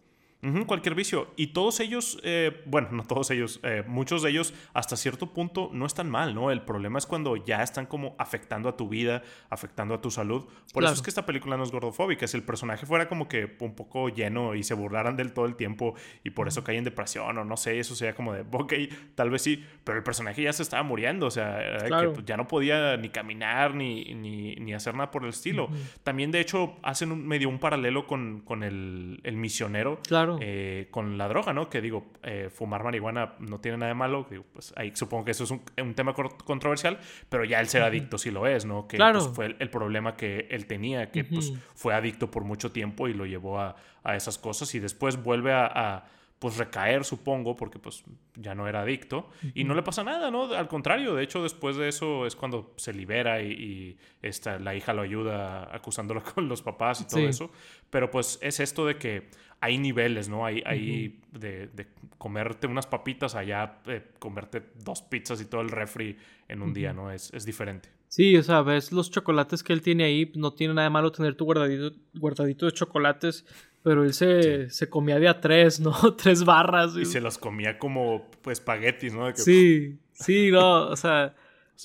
cualquier vicio. Y todos ellos, eh, bueno, no todos ellos, eh, muchos de ellos hasta cierto punto no están mal, ¿no? El problema es cuando ya están como afectando a tu vida, afectando a tu salud. Por eso es que esta película no es gordofóbica. Si el personaje fuera como que un poco lleno y se burlaran del todo el tiempo y por eso cae en depresión o no sé, eso sería como de, ok, tal vez sí, pero el personaje ya se estaba muriendo, o sea, que pues, ya no podía ni caminar ni, ni, hacer nada por el estilo. También, de hecho, hacen un, medio un paralelo con, con el, el misionero. Claro eh, con la droga, ¿no? Que digo, eh, fumar marihuana no tiene nada de malo. Digo, pues ahí supongo que eso es un, tema controversial, pero ya el ser adicto sí lo es, ¿no? Que pues, fue el, problema que él tenía, que pues fue adicto por mucho tiempo y lo llevó a, esas cosas y después vuelve a pues recaer, supongo, porque pues ya no era adicto y no le pasa nada, ¿no? Al contrario, de hecho después de eso es cuando se libera y, esta, la hija lo ayuda acusándolo con los papás y todo eso, pero pues es esto de que hay niveles, ¿no? Hay, hay de, comerte unas papitas allá, eh, comerte dos pizzas y todo el refri en un día, ¿no? Es, es diferente. Sí, o sea, ves los chocolates que él tiene ahí, no tiene nada de malo tener tu guardadito, guardadito de chocolates pero él se, se, comía de a tres, ¿no? tres barras. Y, se los comía como pues, espaguetis, ¿no? Sí, sí, no, o sea,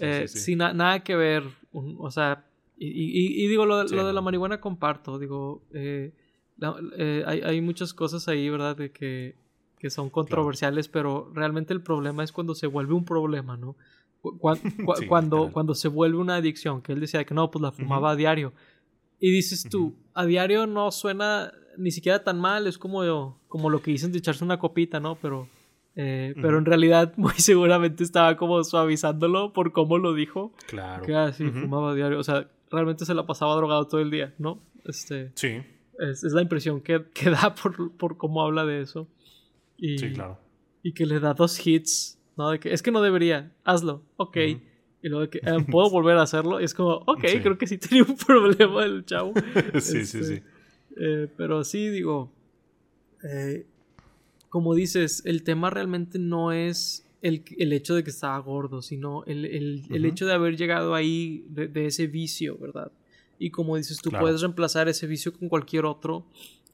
eh, sin nada que ver. o sea, y, digo, lo, lo, de la marihuana comparto, digo, eh, eh, hay, hay, muchas cosas ahí, ¿verdad? De que, que son controversiales, pero realmente el problema es cuando se vuelve un problema, ¿no? Cuando, cuando, se vuelve una adicción, que él decía que no, pues la fumaba a diario. Y dices tú, a diario no suena ni siquiera tan mal, es como, como lo que dicen de echarse una copita, ¿no? Pero, eh, pero en realidad muy seguramente estaba como suavizándolo por cómo lo dijo. Claro. Que así fumaba diario, o sea, realmente se la pasaba drogado todo el día, ¿no? Este, sí. Es, la impresión que, que da por, por, cómo habla de eso. Y, sí, claro. Y que le da dos hits, ¿no? De que, es que no debería, hazlo, ok. Y luego que, eh, ¿puedo volver a hacerlo? Y es como, ok, creo que sí tenía un problema el chavo. sí, sí, este, sí. Eh, pero sí, digo, eh, como dices, el tema realmente no es el, hecho de que estaba gordo, sino el, hecho de haber llegado ahí de, ese vicio, ¿verdad? Y como dices, tú puedes reemplazar ese vicio con cualquier otro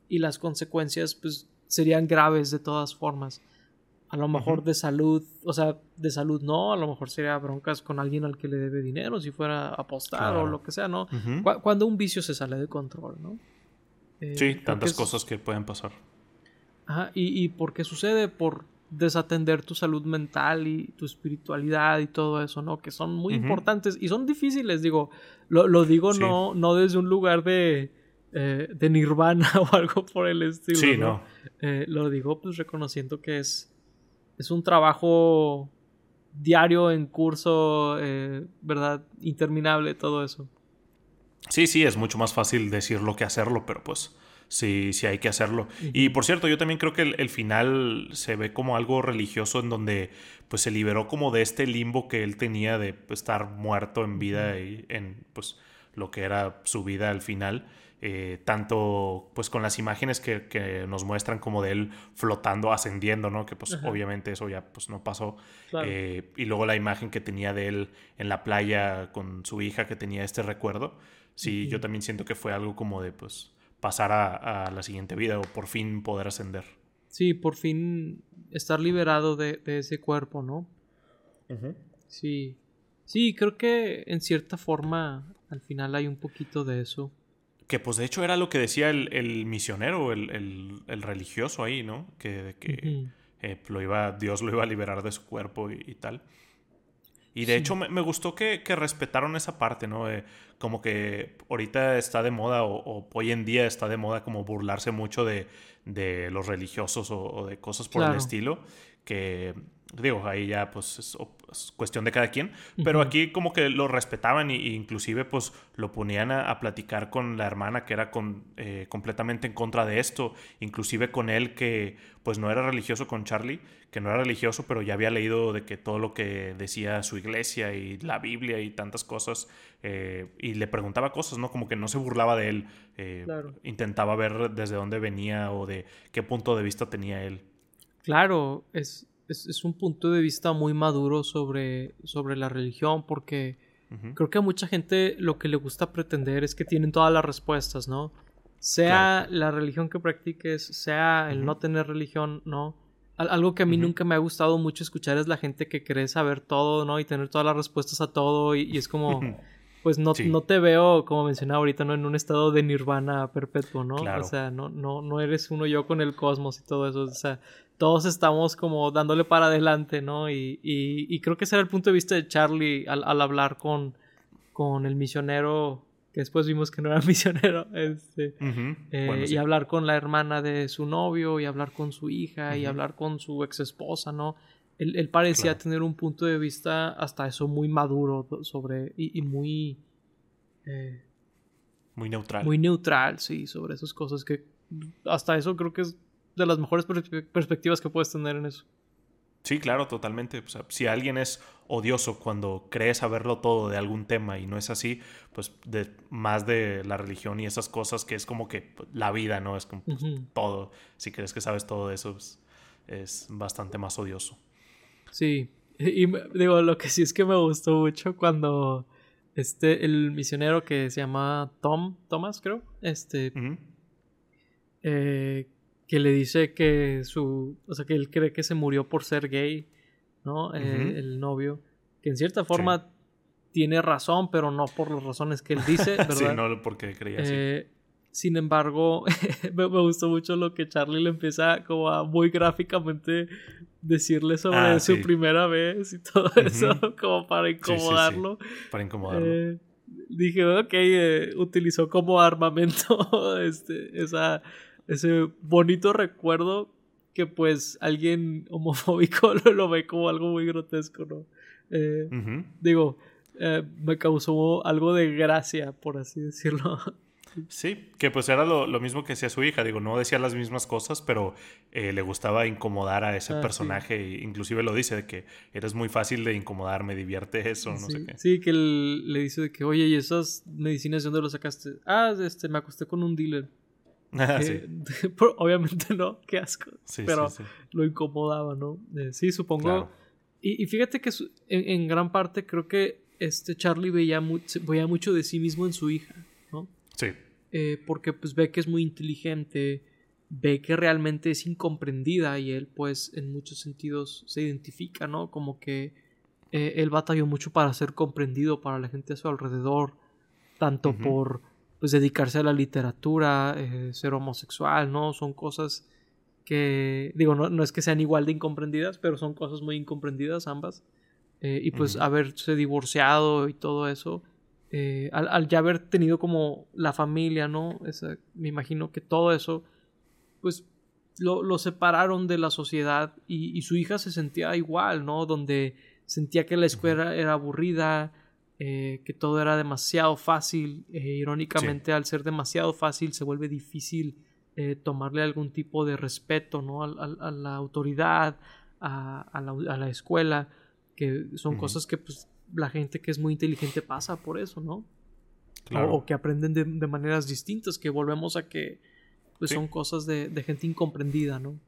y las consecuencias, pues, serían graves de todas formas. A lo mejor de salud, o sea, de salud no, a lo mejor sería broncas con alguien al que le debe dinero, si fuera a apostar o lo que sea, ¿no? Cuando un vicio se sale de control, ¿no? Eh, sí, tantas cosas que pueden pasar. Ajá, y, y por qué sucede por desatender tu salud mental y tu espiritualidad y todo eso, ¿no? Que son muy importantes y son difíciles, digo, lo, lo digo no, no desde un lugar de, eh, de nirvana o algo por el estilo. Sí, no. Eh, lo digo pues reconociendo que es es un trabajo diario en curso, eh, ¿verdad? Interminable, todo eso. Sí, sí, es mucho más fácil decirlo que hacerlo, pero pues sí, sí hay que hacerlo. Y por cierto, yo también creo que el, final se ve como algo religioso en donde pues se liberó como de este limbo que él tenía de pues, estar muerto en vida y en pues lo que era su vida al final. Eh, tanto pues con las imágenes que, nos muestran como de él flotando, ascendiendo, ¿no? Que pues obviamente eso ya pues no pasó. Eh, y luego la imagen que tenía de él en la playa con su hija que tenía este recuerdo. Sí, yo también siento que fue algo como de pues pasar a, la siguiente vida o por fin poder ascender. Sí, por fin estar liberado de, ese cuerpo, ¿no? Sí. Sí, creo que en cierta forma al final hay un poquito de eso. Que pues de hecho era lo que decía el, misionero, el, religioso ahí, ¿no? Que, que eh, lo iba, Dios lo iba a liberar de su cuerpo y, tal. Y de hecho me, gustó que, respetaron esa parte, ¿no? como que ahorita está de moda o, hoy en día está de moda como burlarse mucho de, los religiosos o, de cosas por el estilo. Que digo, ahí ya pues es, cuestión de cada quien, pero aquí como que lo respetaban e inclusive pues lo ponían a, platicar con la hermana que era con, eh, completamente en contra de esto, inclusive con él que pues no era religioso con Charlie, que no era religioso, pero ya había leído de que todo lo que decía su iglesia y la Biblia y tantas cosas, eh, y le preguntaba cosas, ¿no? Como que no se burlaba de él, eh, intentaba ver desde dónde venía o de qué punto de vista tenía él. Claro, es, es, un punto de vista muy maduro sobre, sobre la religión porque creo que a mucha gente lo que le gusta pretender es que tienen todas las respuestas, ¿no? Sea la religión que practiques, sea el no tener religión, ¿no? algo que a mí nunca me ha gustado mucho escuchar es la gente que cree saber todo, ¿no? Y tener todas las respuestas a todo y, es como... pues no, no te veo, como mencionaba ahorita, ¿no? En un estado de nirvana perpetuo, ¿no? O sea, no, no, no eres uno yo con el cosmos y todo eso. O sea, todos estamos como dándole para adelante, ¿no? Y, y, creo que ese era el punto de vista de Charlie al, hablar con, con el misionero, que después vimos que no era misionero, este, eh, y hablar con la hermana de su novio, y hablar con su hija, y hablar con su ex esposa, ¿no? Él, parecía tener un punto de vista hasta eso muy maduro sobre, y, muy... Eh, muy neutral. Muy neutral, sí, sobre esas cosas que hasta eso creo que es de las mejores perspectivas que puedes tener en eso. Sí, claro, totalmente. si alguien es odioso cuando cree saberlo todo de algún tema y no es así, pues de más de la religión y esas cosas que es como que la vida, ¿no? Es como pues, todo. Si crees que sabes todo de eso, pues, es bastante más odioso. Sí. Y, digo, lo que sí es que me gustó mucho cuando este, el misionero que se llama Tom, Thomas, creo, este, eh, que le dice que su, o sea, que él cree que se murió por ser gay, ¿no? Eh, el novio, que en cierta forma tiene razón, pero no por las razones que él dice, ¿verdad? sí, no porque creía así. Eh, sin embargo, me, gustó mucho lo que Charlie le empieza como a muy gráficamente decirle sobre ah, su primera vez y todo eso, como para incomodarlo. para incomodarlo. Eh, dije, ok, utilizó como armamento este, esa ese bonito recuerdo que pues alguien homofóbico lo, ve como algo muy grotesco, ¿no? Eh, digo, eh, me causó algo de gracia, por así decirlo. Sí, que pues era lo, mismo que hacía su hija, digo, no decía las mismas cosas, pero eh, le gustaba incomodar a ese ah, personaje, e inclusive lo dice, de que eres muy fácil de incomodar, me divierte eso, no sé qué. Sí, que le dice de que, oye, ¿y esas medicinas de dónde las sacaste? Ah, este, me acosté con un dealer. Ah, sí. obviamente no, qué asco. pero lo incomodaba, ¿no? Eh, sí, supongo. Y, fíjate que en, gran parte creo que este Charlie veía, veía mucho de sí mismo en su hija, ¿no? Sí. Eh, porque pues ve que es muy inteligente, ve que realmente es incomprendida y él pues en muchos sentidos se identifica, ¿no? Como que eh, él batalló mucho para ser comprendido para la gente a su alrededor, tanto por pues dedicarse a la literatura, eh, ser homosexual, ¿no? Son cosas que, digo, no, no, es que sean igual de incomprendidas, pero son cosas muy incomprendidas ambas. y pues haberse divorciado y todo eso, eh, al, ya haber tenido como la familia, ¿no? me imagino que todo eso, pues lo, separaron de la sociedad y, su hija se sentía igual, ¿no? Donde sentía que la escuela era aburrida, eh, que todo era demasiado fácil. Eh, irónicamente, al ser demasiado fácil, se vuelve difícil tomarle algún tipo de respeto, ¿no? A, la autoridad, a, la, escuela, que son cosas que pues la gente que es muy inteligente pasa por eso, ¿no? Claro. O, que aprenden de, maneras distintas, que volvemos a que pues, son cosas de, gente incomprendida, ¿no?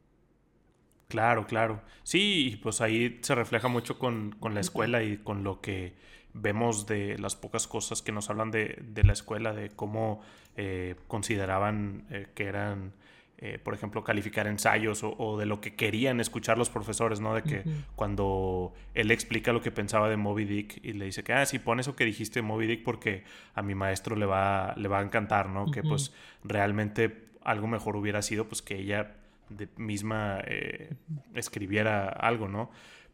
Claro, claro. Sí, pues ahí se refleja mucho con, la escuela y con lo que vemos de las pocas cosas que nos hablan de, la escuela, de cómo eh, consideraban eh, que eran eh, por ejemplo, calificar ensayos o, de lo que querían escuchar los profesores, ¿no? De que cuando él explica lo que pensaba de Moby Dick y le dice que, ah, sí, pon eso que dijiste de Moby Dick porque a mi maestro le va, le va a encantar, ¿no? Que pues realmente algo mejor hubiera sido pues que ella misma escribiera algo, ¿no?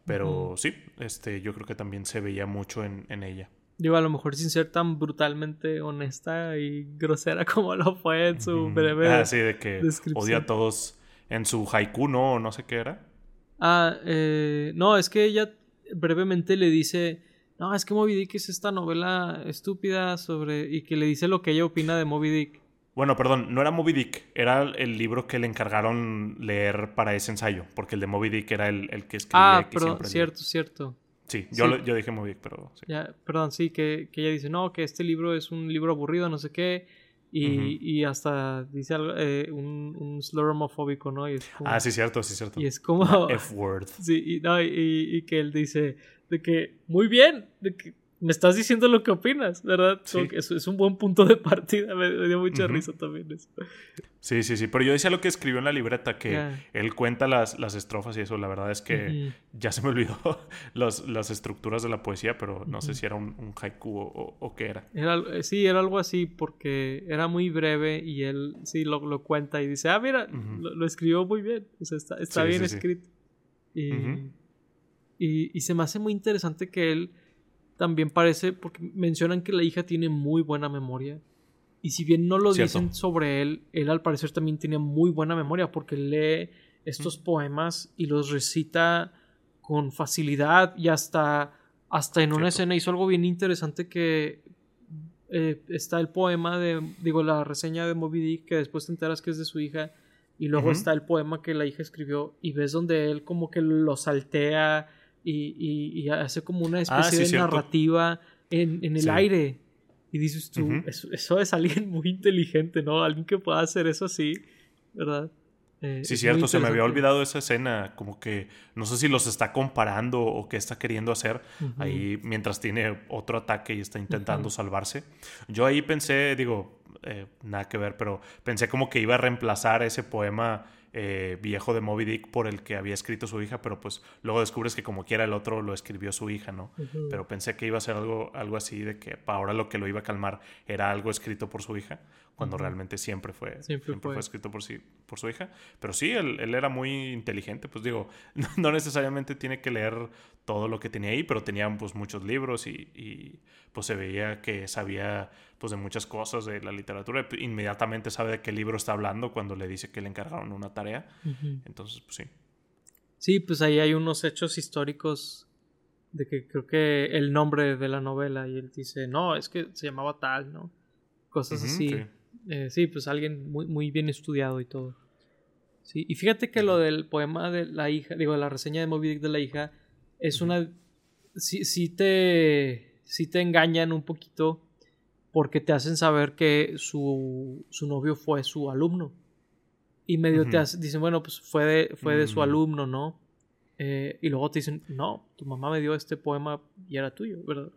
Pero sí, este, yo creo que también se veía mucho en, en ella. Digo, a lo mejor sin ser tan brutalmente honesta y grosera como lo fue en su breve. Ah, sí, de que odia a todos en su haiku, ¿no? O no sé qué era. Ah, eh, no, es que ella brevemente le dice. No, es que Moby Dick es esta novela estúpida sobre. y que le dice lo que ella opina de Moby Dick. Bueno, perdón, no era Moby Dick, era el libro que le encargaron leer para ese ensayo, porque el de Moby Dick era el, el que escribía. Ah, pero cierto, cierto. Sí, yo, yo dije muy bien, pero... Sí. Ya, perdón, sí, que, que, ella dice, no, que este libro es un libro aburrido, no sé qué, y, y hasta dice algo, eh, un, un slur homofóbico, ¿no? Y es como, ah, sí, cierto, sí, cierto. Y es como... F-word. Sí, y, no, y, y, que él dice de que, muy bien, de que me estás diciendo lo que opinas, ¿verdad? Es, es, un buen punto de partida, me, dio mucha risa también eso. Sí, sí, sí, pero yo decía lo que escribió en la libreta, que él cuenta las, las estrofas y eso, la verdad es que ya se me olvidó las estructuras de la poesía, pero no sé si era un, haiku o, qué era. era. Sí, era algo así, porque era muy breve y él sí lo, lo cuenta y dice, ah, mira, lo, escribió muy bien, o sea, está, está bien escrito. Y, y, y se me hace muy interesante que él también parece, porque mencionan que la hija tiene muy buena memoria. Y si bien no lo dicen sobre él, él al parecer también tiene muy buena memoria porque lee estos poemas y los recita con facilidad y hasta, hasta en una escena hizo algo bien interesante que eh, está el poema de, digo, la reseña de Moby Dick que después te enteras que es de su hija y luego está el poema que la hija escribió y ves donde él como que lo saltea y, hace como una ah, especie de narrativa en, el aire. Y dices tú, eso, es alguien muy inteligente, ¿no? Alguien que pueda hacer eso así, ¿verdad? Eh, sí, cierto, se me había olvidado esa escena, como que no sé si los está comparando o qué está queriendo hacer ahí mientras tiene otro ataque y está intentando salvarse. Yo ahí pensé, digo, eh, nada que ver, pero pensé como que iba a reemplazar ese poema eh, viejo de Moby Dick por el que había escrito su hija, pero pues luego descubres que como quiera el otro lo escribió su hija, ¿no? Pero pensé que iba a ser algo, algo así de que ahora lo que lo iba a calmar era algo escrito por su hija, cuando realmente siempre fue, siempre, fue. escrito por, sí, por su hija. Pero sí, él, era muy inteligente, pues digo, no, necesariamente tiene que leer todo lo que tenía ahí, pero tenía pues muchos libros y, y pues se veía que sabía pues de muchas cosas de la literatura. Inmediatamente sabe de qué libro está hablando cuando le dice que le encargaron una tarea. Entonces, pues sí. Sí, pues ahí hay unos hechos históricos de que creo que el nombre de la novela y él dice, no, es que se llamaba tal, ¿no? Cosas así. Eh, sí, pues alguien muy, muy bien estudiado y todo. Sí, y fíjate que lo del poema de la hija, digo, la reseña de Moby Dick de la hija, es una... Sí, sí, te, sí te engañan un poquito porque te hacen saber que su, su novio fue su alumno. Y medio te dicen, bueno, pues fue de, fue de su mm. alumno, ¿no? Eh, y luego te dicen, no, tu mamá me dio este poema y era tuyo, ¿verdad?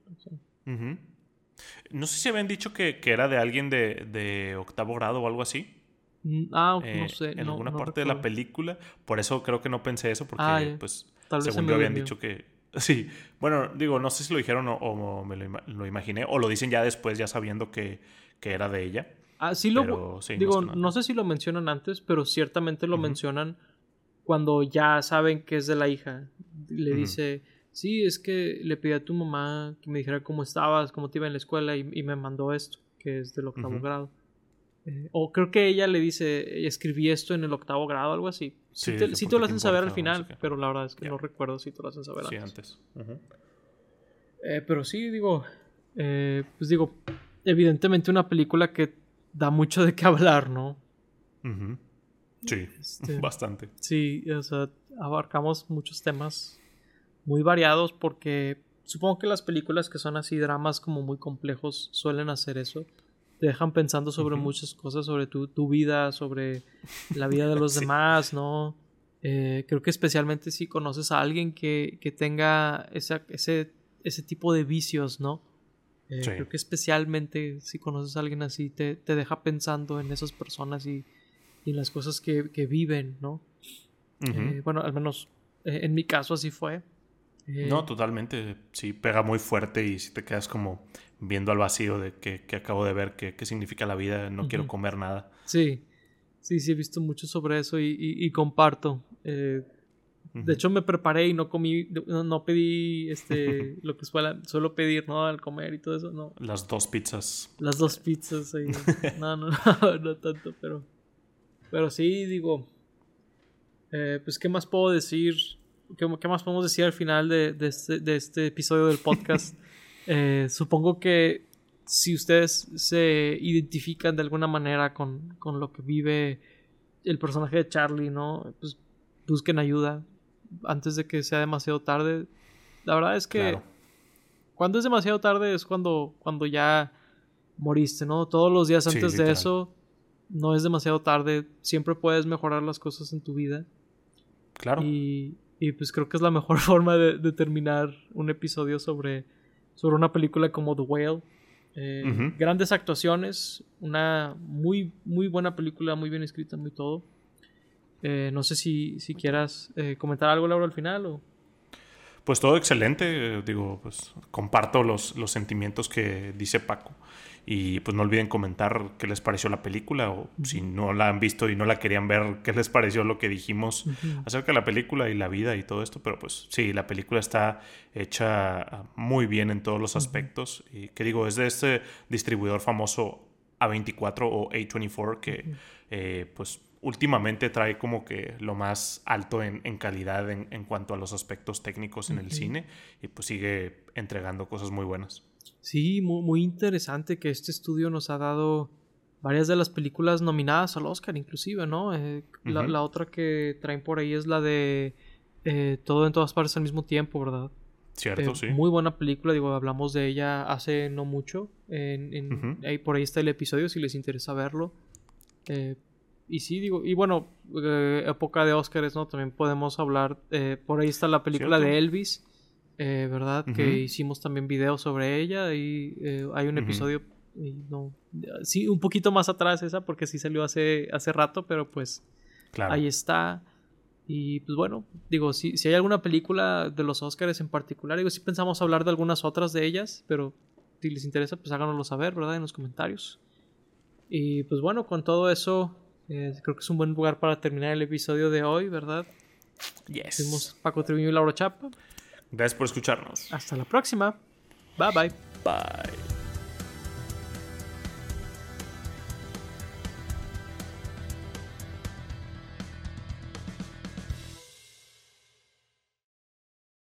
No sé si habían dicho que, era de alguien de, octavo grado o algo así. Mm, ah, no eh, sé. En alguna parte de la película. Por eso creo que no pensé eso, porque, ah, pues, según yo habían dicho que. Sí, bueno, digo, no sé si lo dijeron o, me lo, imaginé, o lo dicen ya después, ya sabiendo que, era de ella. Ah, sí lo. digo, no sé si lo mencionan antes, pero ciertamente lo mencionan cuando ya saben que es de la hija. Le dice, sí, es que le pedí a tu mamá que me dijera cómo estabas, cómo te iba en la escuela y, me mandó esto, que es del octavo grado. Eh, o creo que ella le dice, escribí esto en el octavo grado, algo así. Sí, te, lo hacen saber al final, pero la verdad es que no recuerdo si te lo hacen saber sí, antes. Eh, pero sí, digo, eh, pues digo, evidentemente una película que da mucho de qué hablar, ¿no? Sí, este, bastante. Sí, o sea, abarcamos muchos temas muy variados porque supongo que las películas que son así dramas como muy complejos suelen hacer eso. Te dejan pensando sobre muchas cosas, sobre tu, tu, vida, sobre la vida de los demás, ¿no? Eh, creo que especialmente si conoces a alguien que, que tenga ese, ese, ese tipo de vicios, ¿no? Eh, creo que especialmente si conoces a alguien así, te, te deja pensando en esas personas y, y en las cosas que, que viven, ¿no? Eh, bueno, al menos en mi caso así fue. No, totalmente. Sí, pega muy fuerte y si te quedas como viendo al vacío de que, acabo de ver, qué significa la vida, no quiero comer nada. Sí, sí, sí, he visto mucho sobre eso y, comparto. Eh, de hecho, me preparé y no comí, no, pedí este, lo que suelo, suelo pedir, ¿no? Al comer y todo eso, no. Las dos pizzas. Las dos pizzas, ahí. no, no, no, no tanto, pero. Pero sí, digo. Eh, pues, ¿qué más puedo decir? ¿Qué, más podemos decir al final de, este, este, episodio del podcast? Eh, supongo que si ustedes se identifican de alguna manera con, lo que vive el personaje de Charlie, ¿no? Pues busquen ayuda antes de que sea demasiado tarde. La verdad es que cuando es demasiado tarde es cuando, cuando ya moriste, ¿no? Todos los días antes de eso no es demasiado tarde. Siempre puedes mejorar las cosas en tu vida. Claro. Y, y pues creo que es la mejor forma de, terminar un episodio sobre, sobre una película como The Whale. Eh, grandes actuaciones, una muy, muy buena película, muy bien escrita, muy todo. Eh, no sé si, si quieras eh, comentar algo, Laura, al final o... Pues todo excelente, digo, pues comparto los, los sentimientos que dice Paco. Y pues no olviden comentar qué les pareció la película o si no la han visto y no la querían ver, qué les pareció lo que dijimos acerca de la película y la vida y todo esto. Pero pues sí, la película está hecha muy bien en todos los aspectos. Y que digo, es de este distribuidor famoso A24 o A24 que eh, pues últimamente trae como que lo más alto en, calidad en, en, cuanto a los aspectos técnicos en el cine y pues sigue entregando cosas muy buenas. Sí, muy, interesante que este estudio nos ha dado varias de las películas nominadas al Oscar, inclusive, ¿no? Eh, la, otra que traen por ahí es la de eh, Todo en todas partes al mismo tiempo, ¿verdad? Cierto, eh, sí. Muy buena película, digo, hablamos de ella hace no mucho. En, ahí, por ahí está el episodio si les interesa verlo. Y sí, digo, y bueno, época de Oscars, ¿no? También podemos hablar. por ahí está la película de Elvis. Eh, ¿verdad? Que hicimos también videos sobre ella y eh, hay un episodio, no, sí, un poquito más atrás esa porque sí salió hace, hace rato, pero pues ahí está. Y pues bueno, digo, si, si hay alguna película de los Oscars en particular, digo, sí pensamos hablar de algunas otras de ellas, pero si les interesa, pues háganoslo saber, ¿verdad? En los comentarios. Y pues bueno, con todo eso, eh, creo que es un buen lugar para terminar el episodio de hoy, ¿verdad? Yes. Fuimos Paco Treviño y Laura Chapa. Gracias por escucharnos. Hasta la próxima. Bye bye. Bye.